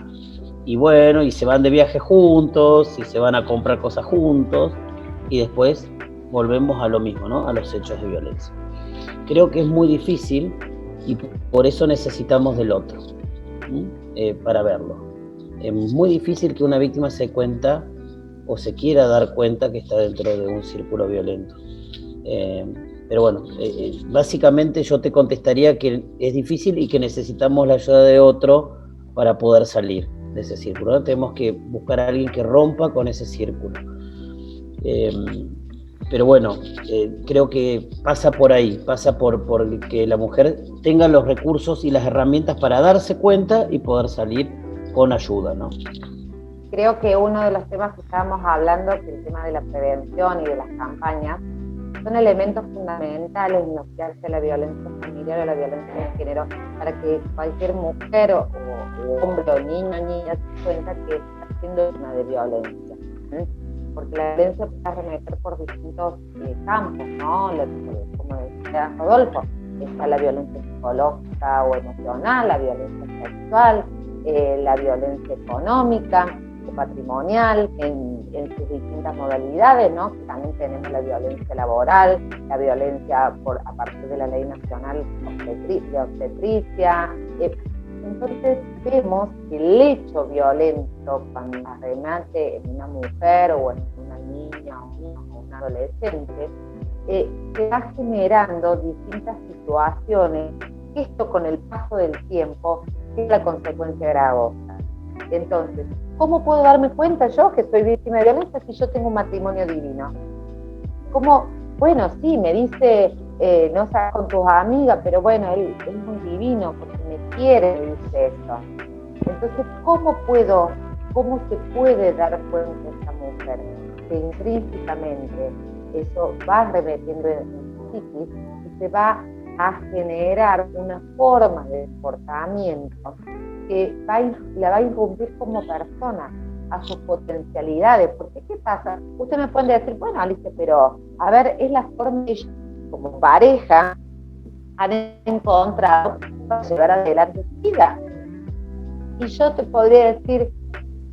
y bueno, y se van de viaje juntos, y se van a comprar cosas juntos, y después volvemos a lo mismo, ¿no? a los hechos de violencia. Creo que es muy difícil y por eso necesitamos del otro eh, para verlo. Es muy difícil que una víctima se cuenta o se quiera dar cuenta que está dentro de un círculo violento. Eh, Pero bueno, eh, eh, básicamente yo te contestaría que es difícil y que necesitamos la ayuda de otro para poder salir de ese círculo. Tenemos que buscar a alguien que rompa con ese círculo. Pero bueno, creo que pasa por ahí, pasa por, por que la mujer tenga los recursos y las herramientas para darse cuenta y poder salir con ayuda, ¿no? Creo que uno de los temas que estábamos hablando, que el tema de la prevención y de las campañas, son elementos fundamentales en lo que hace la violencia familiar o la violencia de género, para que cualquier mujer o, hombre o niño o niña se cuenta que está siendo una de violencia. Porque la violencia puede arremeter por distintos eh, campos, ¿no? como decía Rodolfo, está la violencia psicológica o emocional, la violencia sexual, eh, la violencia económica, patrimonial en, sus distintas modalidades, ¿no? También tenemos la violencia laboral, la violencia a partir de la Ley Nacional de Obstetricia. Eh, entonces vemos que el hecho violento cuando remate en una mujer o en una niña o un adolescente, eh, se va generando distintas situaciones. Esto con el paso del tiempo la consecuencia gravosa. Entonces, ¿Cómo puedo darme cuenta yo que soy víctima de violencia si yo tengo un matrimonio divino? ¿Cómo? Bueno, sí, me dice, eh, no sabes con tus amigas, pero bueno, él, es muy divino porque me quiere, me dice eso. Entonces, ¿cómo puedo, cómo se puede dar cuenta esa mujer que intrínsecamente eso va remetiendo en su psiquis y se va a generar una forma de comportamiento que va la va a irrumpir como persona, a sus potencialidades. Porque, ¿qué pasa? Usted me puede decir, bueno, Alicia, pero a ver, es la forma que como pareja han encontrado para llevar adelante su vida. Y yo te podría decir,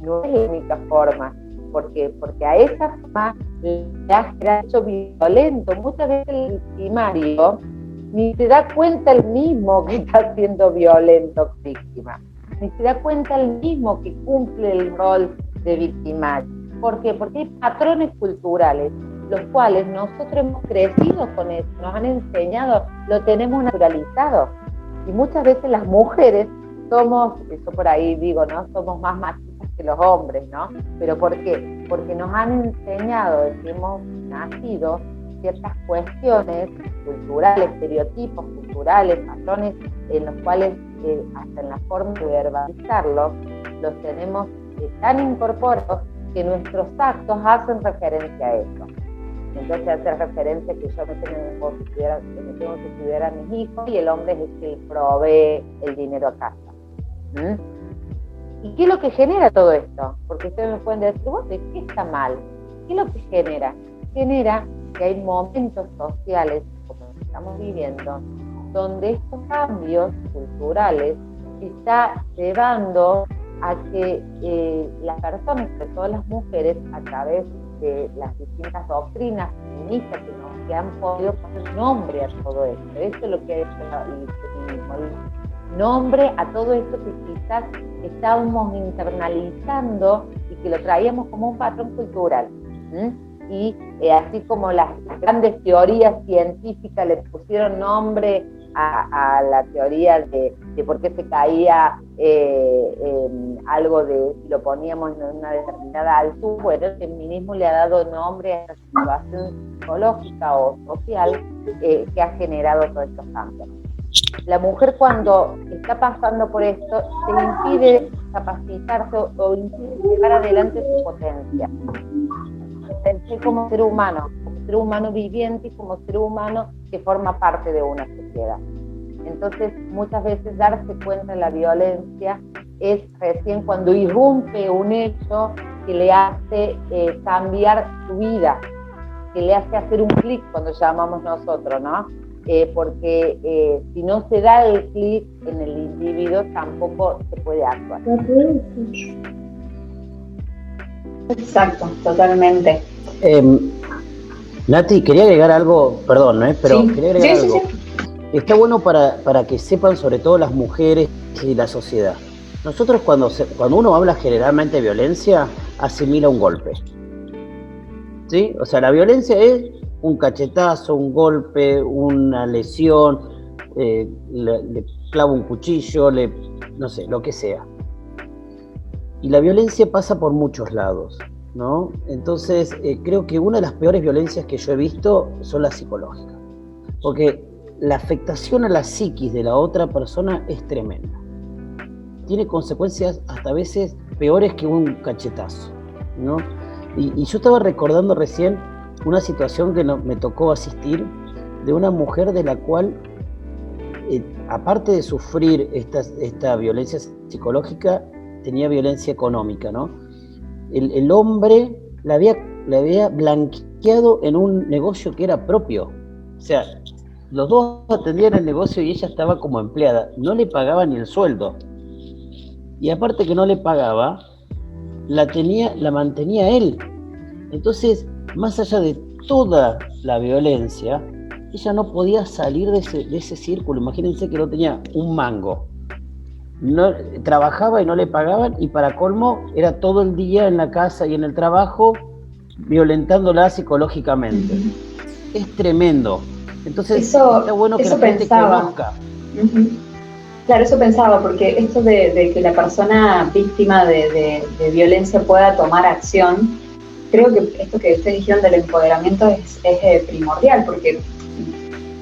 no es la única forma, porque, porque a esa forma le ha hecho violento. Muchas veces el primario ni se da cuenta el mismo que está siendo violento víctima ni se da cuenta el mismo que cumple el rol de victimario. ¿Por qué? Porque hay patrones culturales, los cuales nosotros hemos crecido con eso, nos han enseñado, lo tenemos naturalizado. Y muchas veces las mujeres somos, eso por ahí digo, ¿no? Somos más machistas que los hombres, ¿no? ¿Pero por qué? Porque nos han enseñado desde que hemos nacido ciertas cuestiones culturales, estereotipos culturales, patrones en los cuales hasta en la forma de verbalizarlo, los tenemos eh, tan incorporados que nuestros actos hacen referencia a eso. Entonces hace referencia que yo me tengo que cuidar a mis hijos y el hombre es el que provee el dinero a casa. ¿Y qué es lo que genera todo esto? Porque ustedes me pueden decir, ¿qué está mal? ¿Qué es lo que genera? Genera que hay momentos sociales, como estamos viviendo, donde estos cambios culturales está llevando a que eh, las personas, sobre todo las mujeres, a través de las distintas doctrinas feministas que, nos, han podido poner nombre a todo esto. Eso es lo que ha hecho el feminismo, nombre a todo esto que quizás estábamos internalizando y que lo traíamos como un patrón cultural. Y eh, así como las, grandes teorías científicas le pusieron nombre a, la teoría de, por qué se caía eh, algo de si lo poníamos en una determinada altura. El feminismo le ha dado nombre a esa situación psicológica o social eh, que ha generado todos estos cambios. La mujer cuando está pasando por esto se impide capacitarse o, impide llevar adelante su potencia. Como ser humano, como ser humano viviente y como ser humano que forma parte de una sociedad. Entonces, muchas veces darse cuenta de la violencia es recién cuando irrumpe un hecho que le hace eh, cambiar su vida, que le hace hacer un clic cuando llamamos nosotros, ¿no? Eh, porque eh, si no se da el clic en el individuo, tampoco se puede actuar. Exacto, totalmente. Em, Nati, quería agregar algo, perdón, ¿eh? pero quería agregar algo. Está bueno para, que sepan sobre todo las mujeres y la sociedad. Nosotros cuando, cuando uno habla generalmente de violencia, asimila un golpe. ¿Sí? O sea, la violencia es un cachetazo, un golpe, una lesión, eh, le, clava un cuchillo, le, no sé, lo que sea. Y la violencia pasa por muchos lados, ¿no? Entonces, eh, creo que una de las peores violencias que yo he visto son las psicológicas, porque la afectación a la psiquis de la otra persona es tremenda. Tiene consecuencias hasta a veces peores que un cachetazo, ¿no? Y, yo estaba recordando recién una situación que me tocó asistir de una mujer de la cual, eh, aparte de sufrir esta violencia psicológica, tenía violencia económica, ¿no? El, hombre la había, la había blanqueado en un negocio que era propio. O sea, los dos atendían el negocio y ella estaba como empleada. No le pagaba ni el sueldo. Y aparte que no le pagaba, la tenía, la mantenía él. Entonces, más allá de toda la violencia, ella no podía salir de ese, de ese círculo. Imagínense que no tenía un mango no, trabajaba y no le pagaban y para colmo era todo el día en la casa y en el trabajo violentándola psicológicamente. Es tremendo. Entonces eso, está bueno que la gente conozca. Claro, eso pensaba, porque esto de, que la persona víctima de, violencia pueda tomar acción, creo que esto que ustedes dijeron del empoderamiento es, es eh, primordial, porque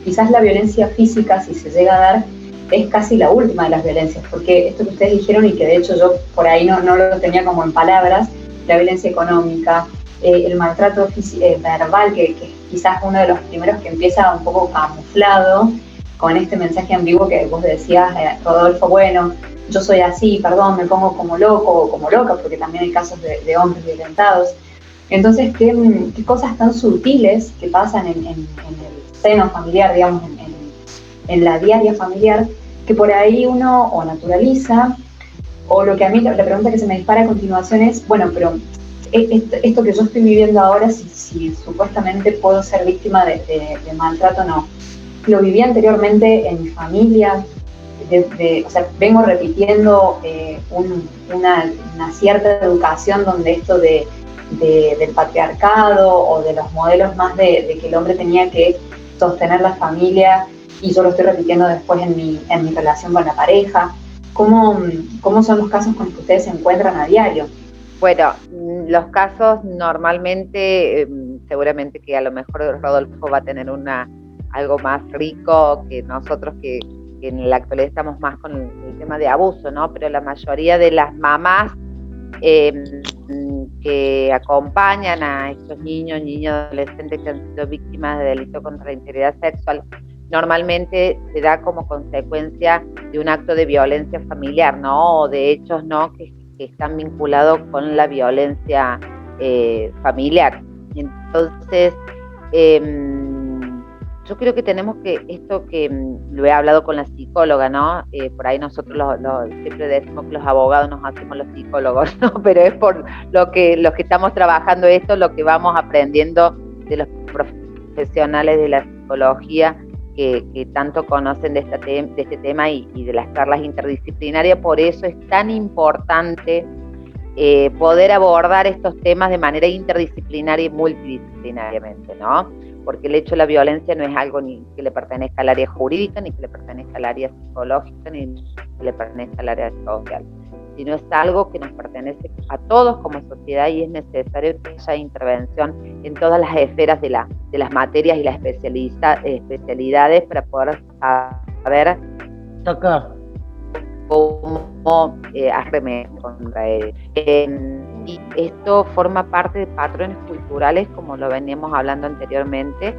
quizás la violencia física, si se llega a dar, es casi la última de las violencias, porque esto que ustedes dijeron y que de hecho yo por ahí no, no lo tenía como en palabras, la violencia económica, eh, el maltrato eh, verbal, que, que, quizás uno de los primeros que empieza un poco camuflado con este mensaje ambiguo que vos decías, eh, Rodolfo, bueno, yo soy así, perdón, me pongo como loco o como loca, porque también hay casos de, hombres violentados. Entonces, ¿qué, ¿qué, cosas tan sutiles que pasan en, el seno familiar, digamos, en, en la diaria familiar, que por ahí uno o naturaliza, o lo que a mí, la pregunta que se me dispara a continuación es, bueno, pero e, esto, que yo estoy viviendo ahora, si, supuestamente puedo ser víctima de, maltrato o no, lo viví anteriormente en mi familia, o sea, vengo repitiendo eh, una, cierta educación donde esto de, del patriarcado o de los modelos más de, que el hombre tenía que sostener la familia y yo lo estoy repitiendo después en mi, en mi relación con la pareja. ¿Cómo, ¿Cómo son los casos con los que ustedes se encuentran a diario? Bueno, los casos normalmente, em, seguramente que a lo mejor Rodolfo va a tener una algo más rico que nosotros que, en la actualidad estamos más con el, tema de abuso, ¿no? Pero la mayoría de las mamás em, que acompañan a estos niños, niños, adolescentes que han sido víctimas de delito contra la integridad sexual, normalmente se da como consecuencia de un acto de violencia familiar, ¿no? O de hechos, ¿no? Que, están vinculados con la violencia eh, familiar. Entonces, em, yo creo que tenemos que, esto que mm, lo he hablado con la psicóloga, ¿no? Eh, por ahí nosotros siempre decimos que los abogados nos hacemos los psicólogos, ¿no? Pero es por lo que los que estamos trabajando esto, lo que vamos aprendiendo de los profesionales de la psicología que, tanto conocen de, de este tema y, de las charlas interdisciplinarias. Por eso es tan importante eh, poder abordar estos temas de manera interdisciplinaria y multidisciplinariamente, ¿no? Porque el hecho de la violencia no es algo ni que le pertenezca al área jurídica, ni que le pertenezca al área psicológica, ni que le pertenezca al área social sino es algo que nos pertenece a todos como sociedad y es necesario que haya intervención en todas las esferas de, la, de las materias y las especialidades para poder saber cómo eh, arremeter contra él. y esto forma parte de patrones culturales, como lo veníamos hablando anteriormente,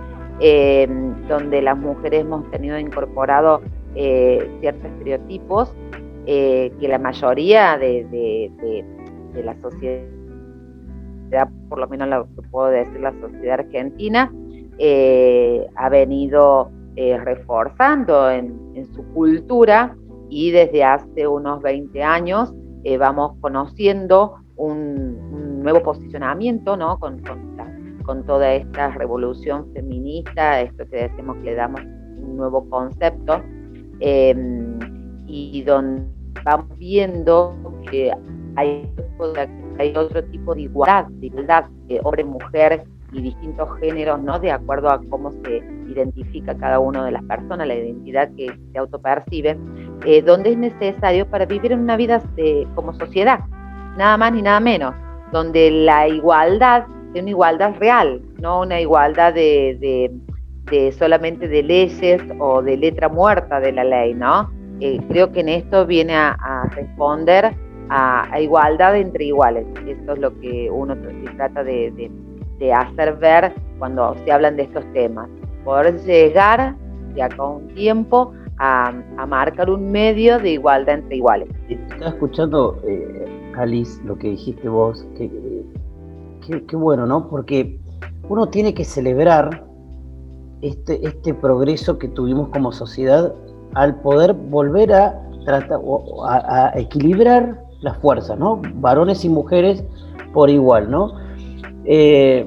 donde las mujeres hemos tenido incorporado eh, ciertos estereotipos eh, que la mayoría de, la sociedad, por lo menos lo que puedo decir la sociedad argentina, eh, ha venido eh, reforzando en, su cultura y desde hace unos 20 años vamos conociendo un, nuevo posicionamiento ¿no? con, con, toda esta revolución feminista, esto que decimos que le damos un nuevo concepto, y donde vamos viendo que hay, otro tipo de igualdad, de igualdad de hombre-mujer y distintos géneros, ¿no? De acuerdo a cómo se identifica cada una de las personas, la identidad que se autopercibe, eh, donde es necesario para vivir en una vida como sociedad, nada más ni nada menos, donde la igualdad es una igualdad real, no una igualdad de, solamente de leyes o de letra muerta de la ley, ¿no? Eh, creo que en esto viene a, responder a, igualdad entre iguales. Esto es lo que uno trata de hacer ver cuando se hablan de estos temas. Poder llegar de acá un tiempo a, marcar un medio de igualdad entre iguales. Estaba escuchando, eh, Alice, lo que dijiste vos, qué que, bueno, ¿no? Porque uno tiene que celebrar este, este progreso que tuvimos como sociedad al poder volver a, tratar, a, equilibrar las fuerzas, ¿no? Varones y mujeres por igual, ¿no? Eh,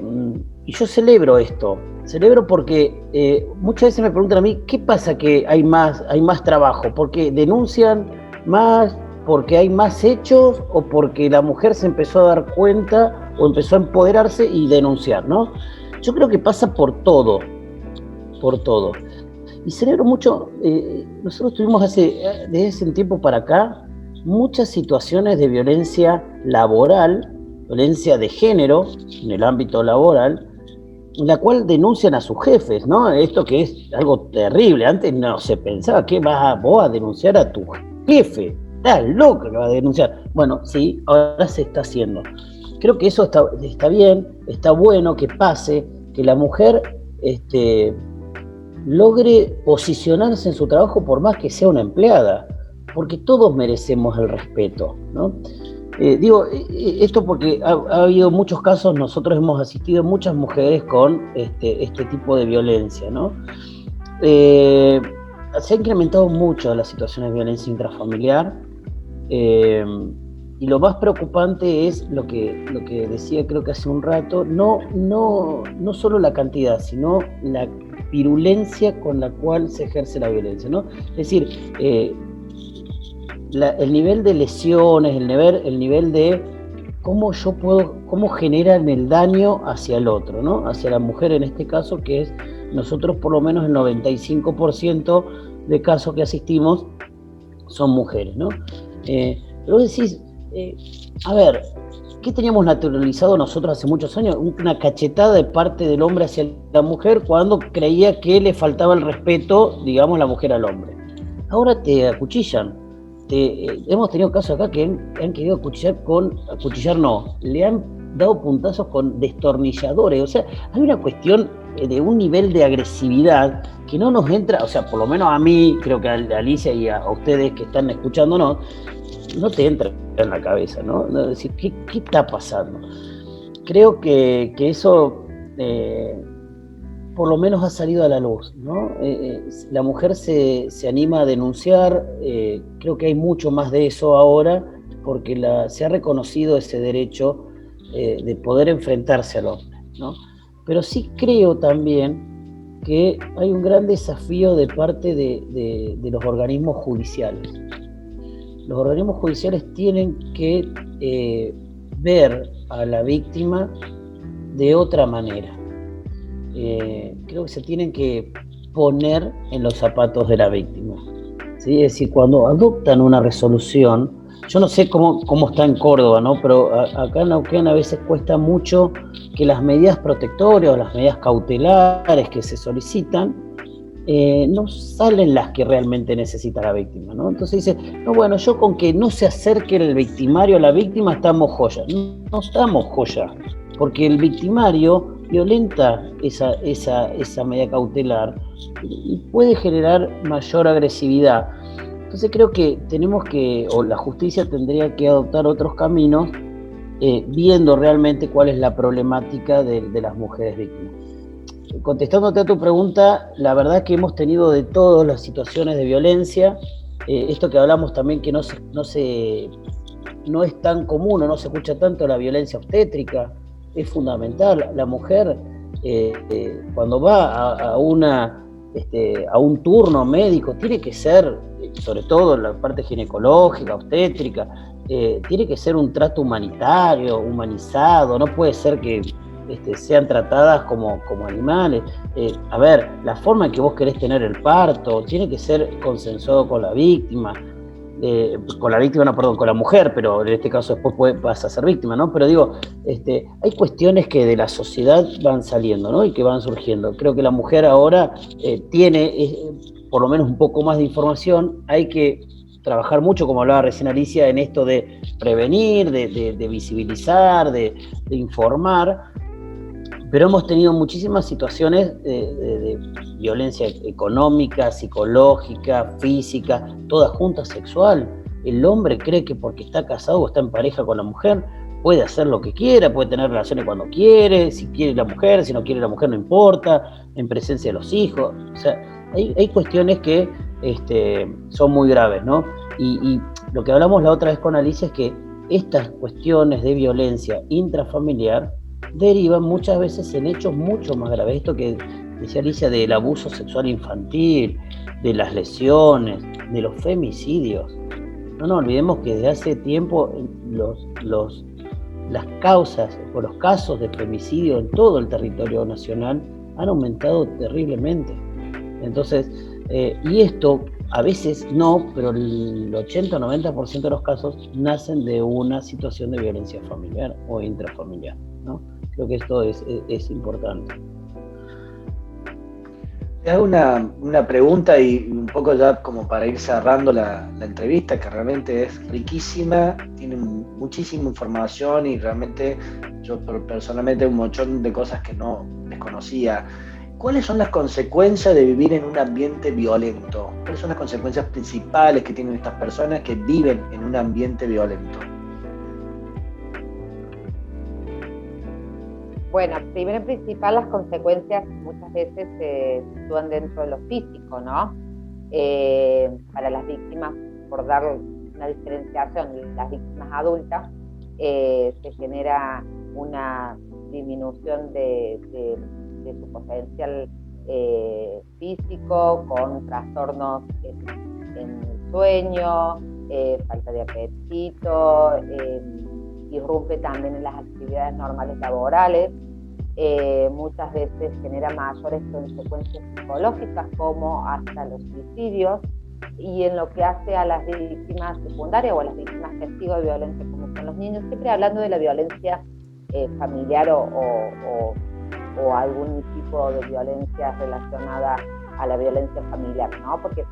y yo celebro esto, celebro porque eh, muchas veces me preguntan a mí, ¿qué pasa que hay más, hay más trabajo? ¿Porque denuncian más? ¿Porque hay más hechos? ¿O porque la mujer se empezó a dar cuenta o empezó a empoderarse y denunciar? ¿no? Yo creo que pasa por todo, por todo. Y celebro mucho, eh, nosotros tuvimos hace, desde ese tiempo para acá muchas situaciones de violencia laboral violencia de género en el ámbito laboral, en la cual denuncian a sus jefes, ¿no? Esto que es algo terrible. Antes no se pensaba que vas a, vos a denunciar a tu jefe. Estás loco que vas a denunciar. Bueno, sí, ahora se está haciendo. Creo que eso está, está bien, está bueno que pase, que la mujer este, logre posicionarse en su trabajo por más que sea una empleada, porque todos merecemos el respeto, ¿no? Eh, digo, eh, eh, esto porque ha, habido muchos casos, nosotros hemos asistido muchas mujeres con este, este tipo de violencia, ¿no? se ha incrementado mucho las situaciones de violencia intrafamiliar y lo más preocupante es lo que, lo que decía creo que hace un rato, no, no, no solo la cantidad, sino la virulencia con la cual se ejerce la violencia, ¿no? Es decir, el nivel de lesiones, el nivel, el nivel de cómo yo puedo, cómo generan el daño hacia el otro, ¿no? Hacia la mujer en este caso, que es nosotros por lo menos el 95% de casos que asistimos son mujeres, ¿no? Eh, pero decís, eh, a ver, ¿qué teníamos naturalizado nosotros hace muchos años? Una cachetada de parte del hombre hacia la mujer cuando creía que le faltaba el respeto, digamos, la mujer al hombre. Ahora te acuchillan, eh, hemos tenido casos acá que han, querido acuchillar con, acuchillar no, le han dado puntazos con destornilladores, o sea, hay una cuestión eh, de un nivel de agresividad que no nos entra, o sea, por lo menos a mí, creo que a Alicia y a, ustedes que están escuchándonos, no te entra en la cabeza, ¿no? decir, ¿qué, está pasando? Creo que, eso eh, por lo menos ha salido a la luz. ¿no? Eh, eh, la mujer se, anima a denunciar, creo que hay mucho más de eso ahora, porque se ha reconocido ese derecho de poder enfrentarse al hombre. ¿no? Pero sí creo también que hay un gran desafío de parte de los organismos judiciales. Los organismos judiciales tienen que ver a la víctima de otra manera eh, creo que se tienen que poner en los zapatos de la víctima. ¿sí? Es decir, cuando adoptan una resolución, yo no sé cómo, cómo está en Córdoba, ¿no? pero acá en Neuquén a veces cuesta mucho que las medidas protectorias o las medidas cautelares que se solicitan eh, no salen las que realmente necesita la víctima, ¿no? Entonces dice, no, bueno, yo con que no se acerque el victimario a la víctima estamos joya. No, estamos joya, porque el victimario violenta esa, esa, esa medida cautelar y puede generar mayor agresividad. Entonces creo que tenemos que, o la justicia tendría que adoptar otros caminos eh, viendo realmente cuál es la problemática de, las mujeres víctimas. Contestándote a tu pregunta, la verdad es que hemos tenido de todas las situaciones de violencia. Eh, esto que hablamos también que no no se no es tan común o no se escucha tanto la violencia obstétrica, es fundamental. La mujer, eh, eh, cuando va a, una, este, a un turno médico, tiene que ser, sobre todo la parte ginecológica, obstétrica, tiene que ser un trato humanitario, humanizado, no puede ser que este, sean tratadas como, como animales. Eh, a ver, la forma en que vos querés tener el parto tiene que ser consensuado con la víctima. Eh, con la víctima, no, perdón, con la mujer, pero en este caso después vas a ser víctima, ¿no? Pero digo, este, hay cuestiones que de la sociedad van saliendo, ¿no? Y que van surgiendo. Creo que la mujer ahora eh, tiene por lo menos un poco más de información, hay que trabajar mucho, como hablaba recién Alicia, en esto de prevenir, de, visibilizar, de, informar, pero hemos tenido muchísimas situaciones de, violencia económica, psicológica, física, toda junta sexual. El hombre cree que porque está casado o está en pareja con la mujer, puede hacer lo que quiera, puede tener relaciones cuando quiere, si quiere la mujer, si no quiere la mujer no importa, en presencia de los hijos. O sea, hay, hay cuestiones que este, son muy graves, ¿no? Y, lo que hablamos la otra vez con Alicia es que estas cuestiones de violencia intrafamiliar derivan muchas veces en hechos mucho más graves. Esto que decía Alicia del abuso sexual infantil, de las lesiones, de los femicidios. No nos olvidemos que desde hace tiempo los, los, las causas o los casos de femicidio en todo el territorio nacional han aumentado terriblemente. Entonces, eh, y esto a veces no, pero el 80-90% de los casos nacen de una situación de violencia familiar o intrafamiliar. ¿no? Creo que esto es, importante. Te hago una, pregunta y un poco ya como para ir cerrando la, la, entrevista, que realmente es riquísima, tiene muchísima información y realmente yo personalmente un montón de cosas que no desconocía. ¿Cuáles son las consecuencias de vivir en un ambiente violento? ¿Cuáles son las consecuencias principales que tienen estas personas que viven en un ambiente violento? Bueno, primero en principal las consecuencias muchas veces se sitúan dentro de lo físico, ¿no? Eh, para las víctimas, por dar una diferenciación, las víctimas adultas, eh, se genera una disminución de su potencial eh, físico, con trastornos en, el sueño, falta de apetito, irrumpe también en las actividades normales laborales, eh, muchas veces genera mayores consecuencias psicológicas como hasta los suicidios y en lo que hace a las víctimas secundarias o las víctimas testigos de violencia como son los niños, siempre hablando de la violencia familiar o o algún tipo de violencia relacionada a la violencia familiar, ¿no? Porque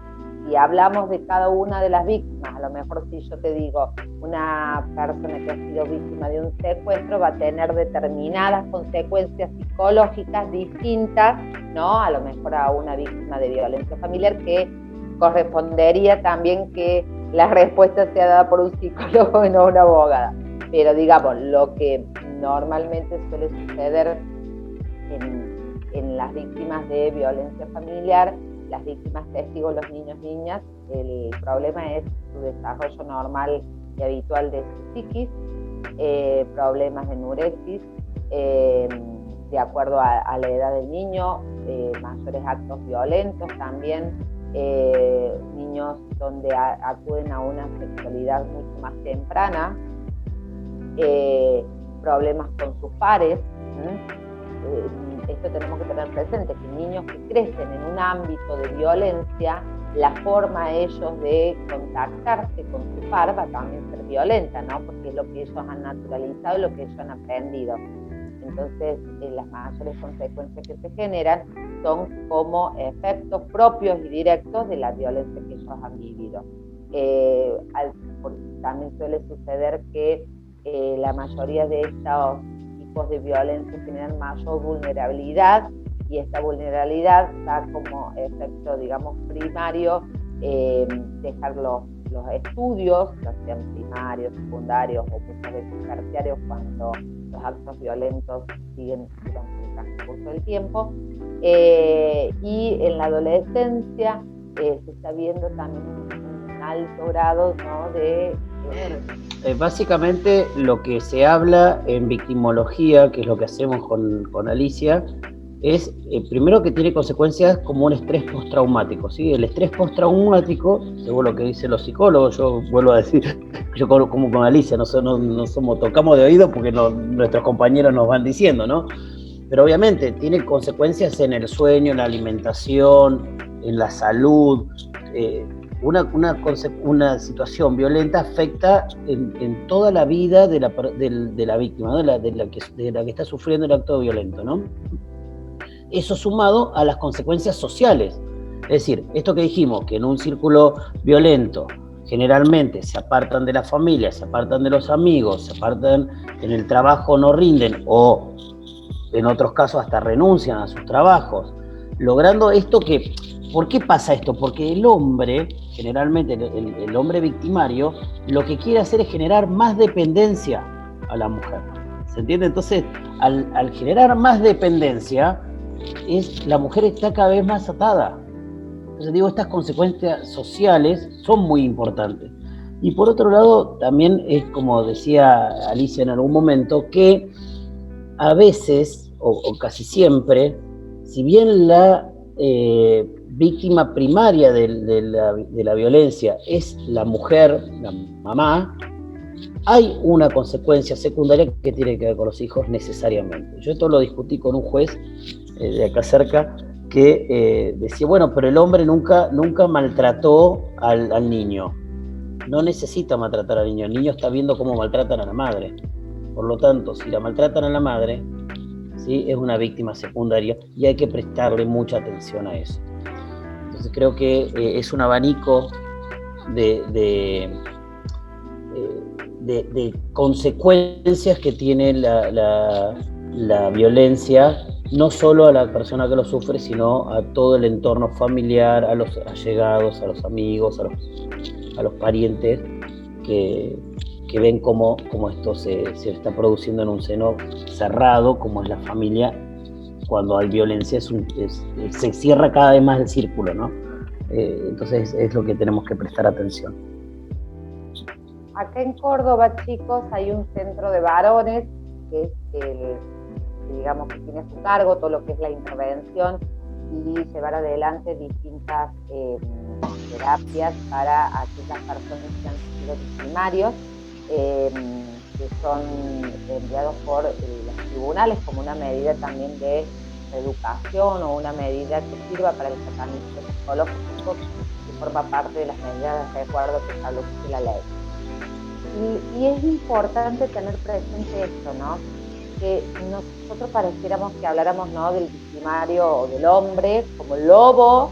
si hablamos de cada una de las víctimas, a lo mejor si yo te digo, una persona que ha sido víctima de un secuestro va a tener determinadas consecuencias psicológicas distintas, ¿no? A lo mejor a una víctima de violencia familiar que correspondería también que la respuesta sea dada por un psicólogo y no una abogada. Pero digamos, lo que normalmente suele suceder en, las víctimas de violencia familiar, las víctimas testigos, los niños, niñas, el problema es su desarrollo normal y habitual de su psiquis, eh, problemas de nuresis, eh, de acuerdo a, la edad del niño, eh, mayores actos violentos también, niños donde acuden a una sexualidad mucho más temprana, problemas con sus pares, eh, esto tenemos que tener presente, que niños que crecen en un ámbito de violencia, la forma ellos de contactarse con su par va también ser violenta, ¿no? Porque es lo que ellos han naturalizado y lo que ellos han aprendido. Entonces, eh, las mayores consecuencias que se generan son como efectos propios y directos de la violencia que ellos han vivido. Eh, también suele suceder que la mayoría de estos de violencia generan mayor vulnerabilidad y esta vulnerabilidad da como efecto, digamos, primario eh, dejar los, estudios, ya sean primarios, secundarios o muchas veces terciarios cuando los actos violentos siguen durante el transcurso del tiempo. Eh, y en la adolescencia eh, se está viendo también un alto grado de eh, básicamente lo que se habla en victimología, que es lo que hacemos con, Alicia, es, eh, primero que tiene consecuencias como un estrés postraumático, ¿sí? El estrés postraumático, según lo que dicen los psicólogos, yo vuelvo a decir, yo como, con Alicia, no, no, tocamos de oído porque nuestros compañeros nos van diciendo, ¿no? Pero obviamente tiene consecuencias en el sueño, en la alimentación, en la salud. Eh, una, una, una, situación violenta afecta en, toda la vida de la, de, la víctima, de, la, que, de la que está sufriendo el acto violento, ¿no? Eso sumado a las consecuencias sociales. Es decir, esto que dijimos, que en un círculo violento generalmente se apartan de la familia, se apartan de los amigos, se apartan en el trabajo, no rinden o en otros casos hasta renuncian a sus trabajos, logrando esto que, ¿por qué pasa esto? Porque el hombre, generalmente el, hombre victimario, lo que quiere hacer es generar más dependencia a la mujer. ¿Se entiende? Entonces, al, generar más dependencia, es, la mujer está cada vez más atada. Entonces digo, estas consecuencias sociales son muy importantes. Y por otro lado, también es como decía Alicia en algún momento, que a veces, o, casi siempre, si bien la eh, víctima primaria de, la, violencia es la mujer, la mamá, hay una consecuencia secundaria que tiene que ver con los hijos necesariamente. Yo esto lo discutí con un juez eh, de acá cerca, que eh, decía, bueno, pero el hombre nunca, nunca maltrató al, niño. No necesita maltratar al niño, el niño está viendo cómo maltratan a la madre. Por lo tanto, si la maltratan a la madre, ¿sí? es una víctima secundaria y hay que prestarle mucha atención a eso. Entonces creo que eh, es un abanico de, de, consecuencias que tiene la, violencia no solo a la persona que lo sufre, sino a todo el entorno familiar, a los allegados, a los amigos, a los parientes que, ven cómo, esto se, está produciendo en un seno cerrado, como es la familia, cuando hay violencia se cierra cada vez más el círculo, ¿no? Eh, entonces es lo que tenemos que prestar atención. Acá en Córdoba, chicos, hay un centro de varones que es el digamos que tiene a su cargo todo lo que es la intervención y llevar adelante distintas eh, terapias para aquellas personas que han sido victimarios, eh, que son enviados por eh, los tribunales como una medida también de educación o una medida que sirva para el tratamiento psicológico que forma parte de las medidas de acuerdo que establece la ley. Y, es importante tener presente esto, ¿no? que nosotros pareciéramos que habláramos ¿no? del victimario o del hombre como lobo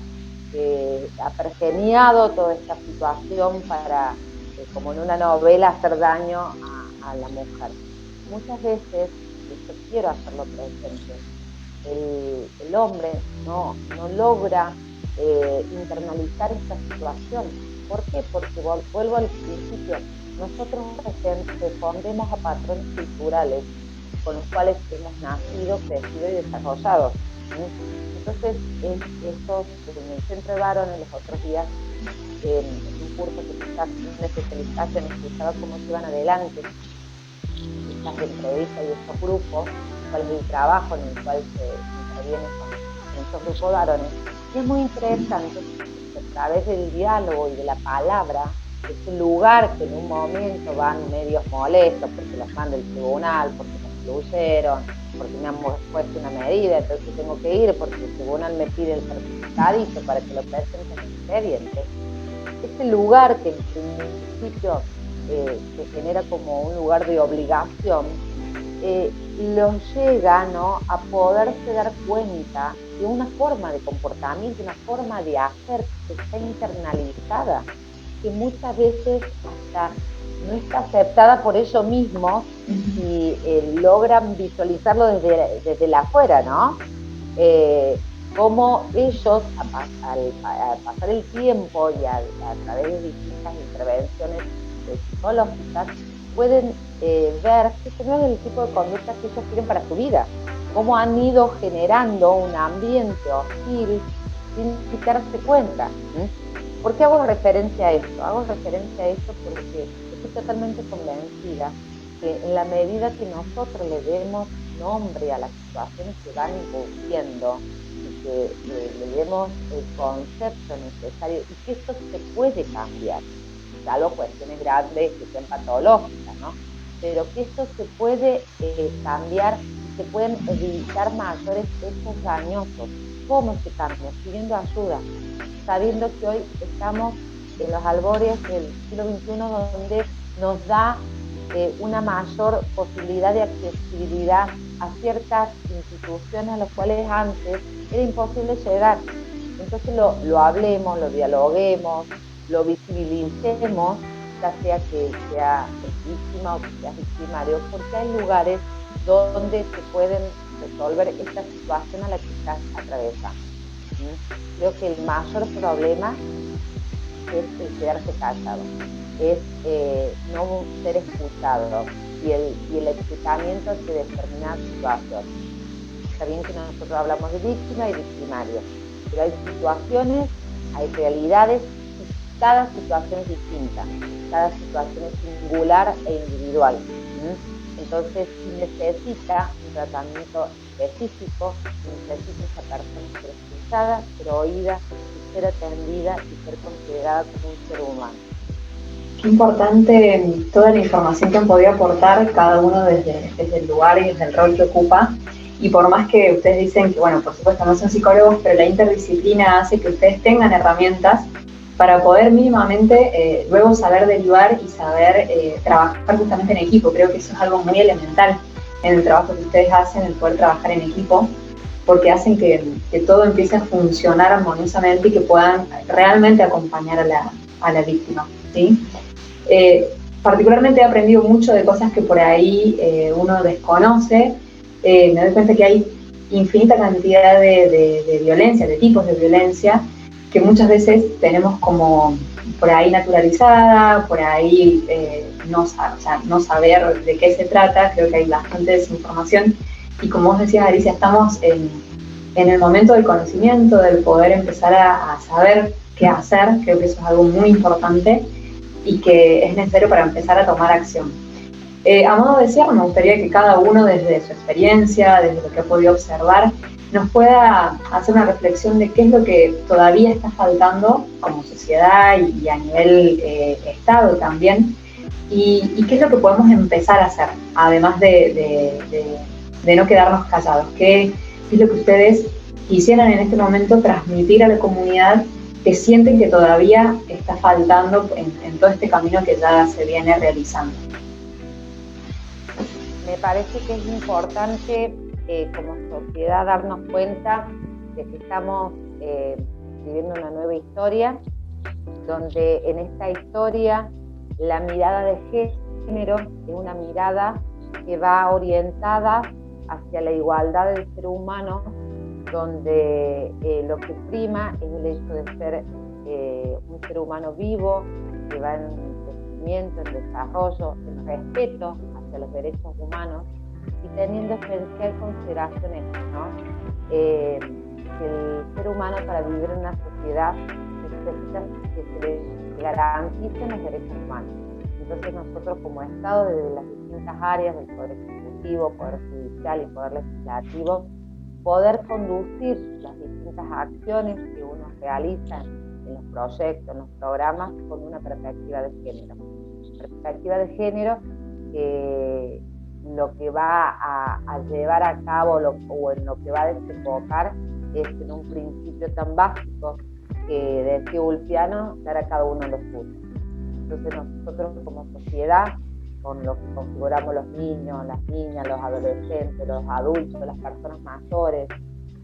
que ha pergeniado toda esta situación para, eh, como en una novela, hacer daño a, la mujer. Muchas veces, y yo quiero hacerlo presente, el, hombre no, no logra eh, internalizar esta situación. ¿Por qué? Porque vuelvo al principio, nosotros respondemos a patrones culturales con los cuales hemos nacido, crecido y desarrollado. Entonces, estos, en el centro de varones, los otros días, un curso que quizás una especialización explicaba cómo se iban adelante estas entrevistas y estos grupos, cuál es el trabajo en el cual se interviene con, estos grupos de varones. Y es muy interesante que a través del diálogo y de la palabra, ese lugar que en un momento van medios molestos porque los manda el tribunal, porque porque me han puesto una medida, entonces tengo que ir porque el tribunal me pide el certificadito para que lo presente en expediente. Ese lugar que en principio eh, se genera como un lugar de obligación, eh, los llega ¿no? a poderse dar cuenta de una forma de comportamiento, una forma de hacer que está internalizada, que muchas veces hasta no está aceptada por ellos mismos y eh, logran visualizarlo desde, desde la afuera, ¿no? Eh, como ellos, al, pasar el tiempo y a, través de distintas intervenciones psicológicas, pueden eh, ver no es el tipo de conducta que ellos quieren para su vida, cómo han ido generando un ambiente hostil sin darse cuenta. ¿Por qué hago referencia a esto? Hago referencia a esto porque estoy totalmente convencida que en la medida que nosotros le demos nombre a las situaciones que van ocurriendo que le demos el concepto necesario y que esto se puede cambiar, salvo cuestiones grandes que sean patológicas, ¿no? Pero que esto se puede eh, cambiar se pueden evitar mayores hechos dañosos. ¿Cómo se cambia? Pidiendo ayuda, sabiendo que hoy estamos en los albores del siglo XXI donde nos da eh, una mayor posibilidad de accesibilidad a ciertas instituciones a las cuales antes era imposible llegar. Entonces lo, lo hablemos, lo dialoguemos, lo visibilicemos, ya sea que sea víctima o que sea victimario, porque hay lugares donde se pueden resolver esta situación a la que estás atravesando. Creo que el mayor problema es el quedarse callado, es eh, no ser escuchado y el, y el explicamiento de determinadas situaciones. Está bien que nosotros hablamos de víctima y victimario, pero hay situaciones, hay realidades y cada situación es distinta, cada situación es singular e individual. Entonces, si necesita un tratamiento específico, necesita esa persona ser escuchada, ser oída, ser atendida y ser considerada como un ser humano. Importante toda la información que han podido aportar cada uno desde, el lugar y desde el rol que ocupa. Y por más que ustedes dicen que, bueno, por supuesto no son psicólogos, pero la interdisciplina hace que ustedes tengan herramientas para poder mínimamente eh, luego saber derivar y saber eh, trabajar justamente en equipo. Creo que eso es algo muy elemental en el trabajo que ustedes hacen, el poder trabajar en equipo porque hacen que, todo empiece a funcionar armoniosamente y que puedan realmente acompañar a la, a la víctima. ¿sí? Eh, particularmente he aprendido mucho de cosas que por ahí eh, uno desconoce. Eh, me doy cuenta que hay infinita cantidad de, de, violencia, de tipos de violencia, que muchas veces tenemos como por ahí naturalizada, por ahí no, no saber de qué se trata, creo que hay bastante desinformación. Y como vos decías, Alicia, estamos en, el momento del conocimiento, del poder empezar a, saber qué hacer, creo que eso es algo muy importante y que es necesario para empezar a tomar acción. Eh, a modo de cierre, me gustaría que cada uno desde su experiencia, desde lo que ha podido observar, nos pueda hacer una reflexión de qué es lo que todavía está faltando como sociedad y, a nivel eh, Estado también, y, qué es lo que podemos empezar a hacer, además de de no quedarnos callados. ¿Qué es lo que ustedes quisieran en este momento transmitir a la comunidad que sienten que todavía está faltando en, todo este camino que ya se viene realizando? Me parece que es importante eh, como sociedad darnos cuenta de que estamos eh, viviendo una nueva historia, donde en esta historia la mirada de género es una mirada que va orientada hacia la igualdad del ser humano, donde eh, lo que prima es el hecho de ser eh, un ser humano vivo, que va en crecimiento, en desarrollo, en respeto hacia los derechos humanos y teniendo especial consideración esto, ¿no? Eh, el ser humano para vivir en una sociedad necesita que se le garanticen los derechos humanos. Entonces nosotros como Estado, desde las distintas áreas del Poder Ejecutivo, Poder Judicial y Poder Legislativo, poder conducir las distintas acciones que uno realiza en los proyectos, en los programas, con una perspectiva de género. Perspectiva de género que lo que va a, llevar a cabo o en lo que va a desembocar es en un principio tan básico que decía Ulpiano, dar a cada uno los puntos. Entonces nosotros como sociedad, con lo que configuramos los niños, las niñas, los adolescentes, los adultos, las personas mayores,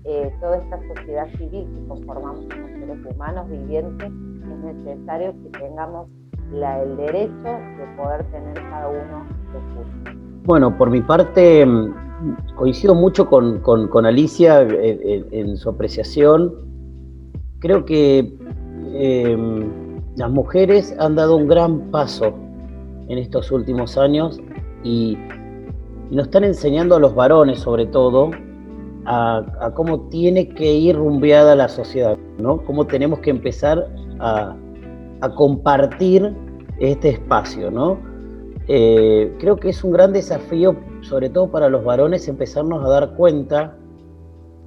eh, toda esta sociedad civil que conformamos como seres humanos vivientes, es necesario que tengamos el derecho de poder tener cada uno los puntos. Bueno, por mi parte, mm, coincido mucho con, Alicia en, su apreciación. Creo que eh, las mujeres han dado un gran paso en estos últimos años y, nos están enseñando a los varones sobre todo a, cómo tiene que ir rumbeada la sociedad, ¿no? Cómo tenemos que empezar a, compartir este espacio, ¿no? Eh, creo que es un gran desafío, sobre todo para los varones, empezarnos a dar cuenta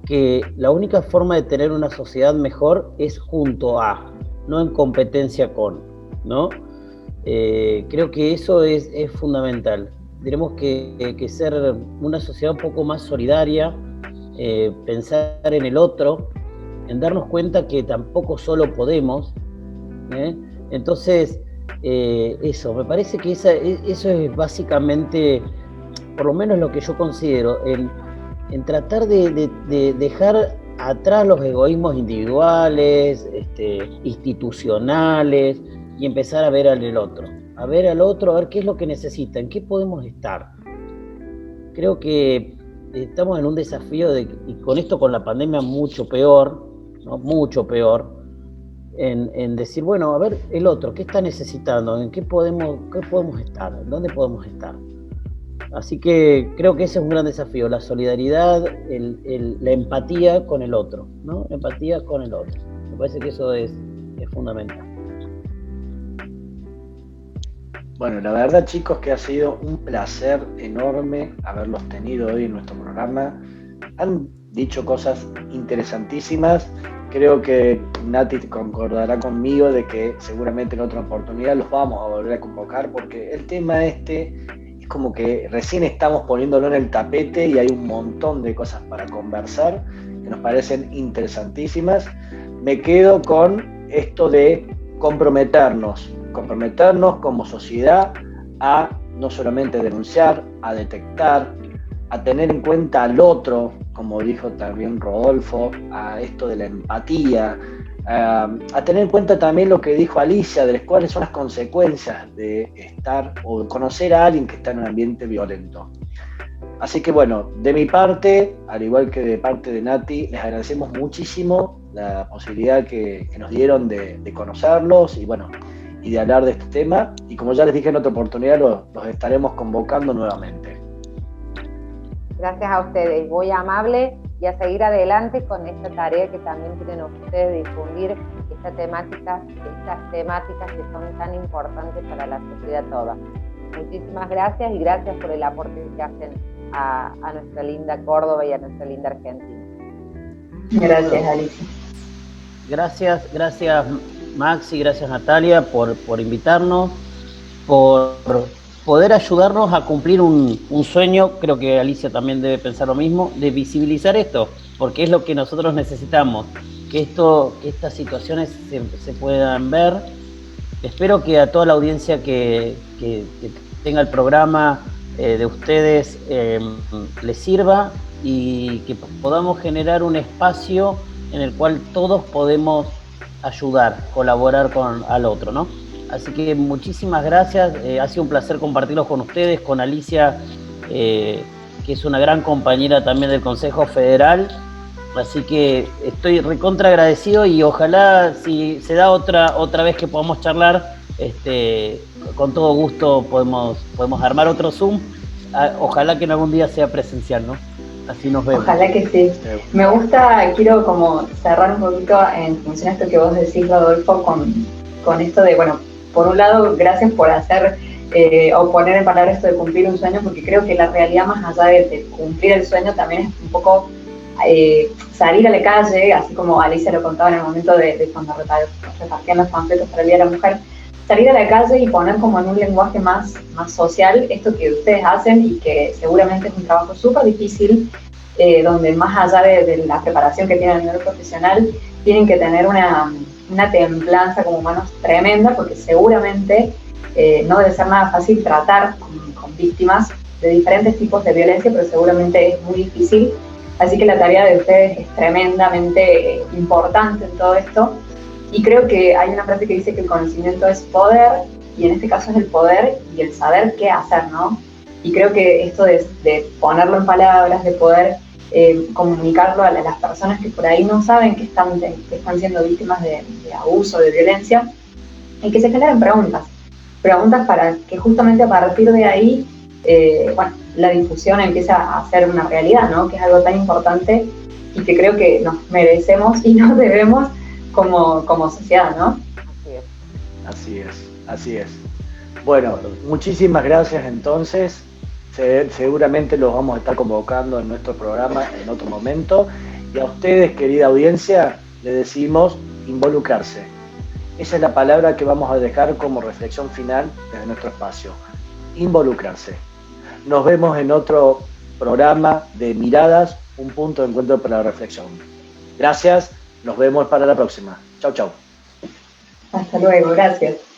que la única forma de tener una sociedad mejor es junto a, no en competencia con, ¿no? Eh, creo que eso es, fundamental. Tenemos que, ser una sociedad un poco más solidaria, eh, pensar en el otro, en darnos cuenta que tampoco solo podemos. ¿eh? Entonces, eso, me parece que e, eso es básicamente, por lo menos lo que yo considero, en, tratar de, dejar atrás los egoísmos individuales, este, institucionales, y empezar a ver al otro, a ver al otro, a ver qué es lo que necesita, en qué podemos estar. Creo que estamos en un desafío de, y con esto con la pandemia mucho peor, mucho peor, en, decir, bueno, a ver el otro, ¿qué está necesitando? ¿En qué podemos, qué podemos estar? ¿En dónde podemos estar? Así que creo que ese es un gran desafío, la solidaridad, la empatía con el otro, ¿no? empatía con el otro. Me parece que eso es fundamental. Bueno, la verdad chicos que ha sido un placer enorme haberlos tenido hoy en nuestro programa. Han dicho cosas interesantísimas. Creo que Nati concordará conmigo de que seguramente en otra oportunidad los vamos a volver a convocar porque el tema este es como que recién estamos poniéndolo en el tapete y hay un montón de cosas para conversar que nos parecen interesantísimas. Me quedo con esto de comprometernos comprometernos como sociedad a no solamente denunciar, a detectar, a tener en cuenta al otro, como dijo también Rodolfo, a esto de la empatía, a tener en cuenta también lo que dijo Alicia, de las cuáles son las consecuencias de estar o conocer a alguien que está en un ambiente violento. Así que bueno, de mi parte, al igual que de parte de Nati, les agradecemos muchísimo la posibilidad que, nos dieron de, de conocerlos y bueno, y de hablar de este tema. Y como ya les dije en otra oportunidad, los, estaremos convocando nuevamente. Gracias a ustedes, muy amable y a seguir adelante con esta tarea que también tienen ustedes de difundir estas temáticas, estas temáticas que son tan importantes para la sociedad toda. Muchísimas gracias y gracias por el aporte que hacen a, a nuestra linda Córdoba y a nuestra linda Argentina. Gracias, Alicia. Gracias, gracias Maxi, gracias Natalia por, por invitarnos, por poder ayudarnos a cumplir un, sueño, creo que Alicia también debe pensar lo mismo, de visibilizar esto, porque es lo que nosotros necesitamos, que, esto, estas situaciones se, puedan ver. Espero que a toda la audiencia que, tenga el programa eh, de ustedes eh, les sirva y que podamos generar un espacio en el cual todos podemos ayudar, colaborar con al otro, ¿no? Así que muchísimas gracias, eh, ha sido un placer compartirlos con ustedes, con Alicia, eh, que es una gran compañera también del Consejo Federal. Así que estoy recontra agradecido y ojalá si se da otra, otra vez que podamos charlar, este, con todo gusto podemos, podemos armar otro Zoom. Ah, ojalá que en algún día sea presencial, ¿no? Así nos vemos. Ojalá que sí. Me gusta, quiero como cerrar un poquito en función a esto que vos decís, Rodolfo, con, con esto de, bueno, por un lado, gracias por hacer eh, o poner en palabras esto de cumplir un sueño, porque creo que la realidad más allá de, cumplir el sueño también es un poco eh, salir a la calle, así como Alicia lo contaba en el momento de, cuando repartían los panfletos para el Día de la Mujer, salir a la calle y poner como en un lenguaje más, más social esto que ustedes hacen y que seguramente es un trabajo súper difícil, eh, donde más allá de, la preparación que tienen a nivel profesional, tienen que tener una, una templanza como humanos tremenda, porque seguramente eh, no debe ser nada fácil tratar con, con víctimas de diferentes tipos de violencia, pero seguramente es muy difícil. Así que la tarea de ustedes es tremendamente importante en todo esto y creo que hay una frase que dice que el conocimiento es poder, y en este caso es el poder y el saber qué hacer, ¿no? Y creo que esto de, ponerlo en palabras, de poder eh, comunicarlo a las personas que por ahí no saben que están, que están siendo víctimas de, abuso, de violencia, y que se generen preguntas. Preguntas para que justamente a partir de ahí, eh, bueno, la difusión empiece a ser una realidad, ¿no? Que es algo tan importante y que creo que nos merecemos y nos debemos como, como sociedad, ¿no? Así es. Así es, así es. Bueno, muchísimas gracias entonces. seguramente los vamos a estar convocando en nuestro programa en otro momento. Y a ustedes, querida audiencia, le decimos involucrarse. Esa es la palabra que vamos a dejar como reflexión final desde nuestro espacio. Involucrarse. Nos vemos en otro programa de Miradas, un punto de encuentro para la reflexión. Gracias, nos vemos para la próxima. Chau, chau. Hasta luego, gracias.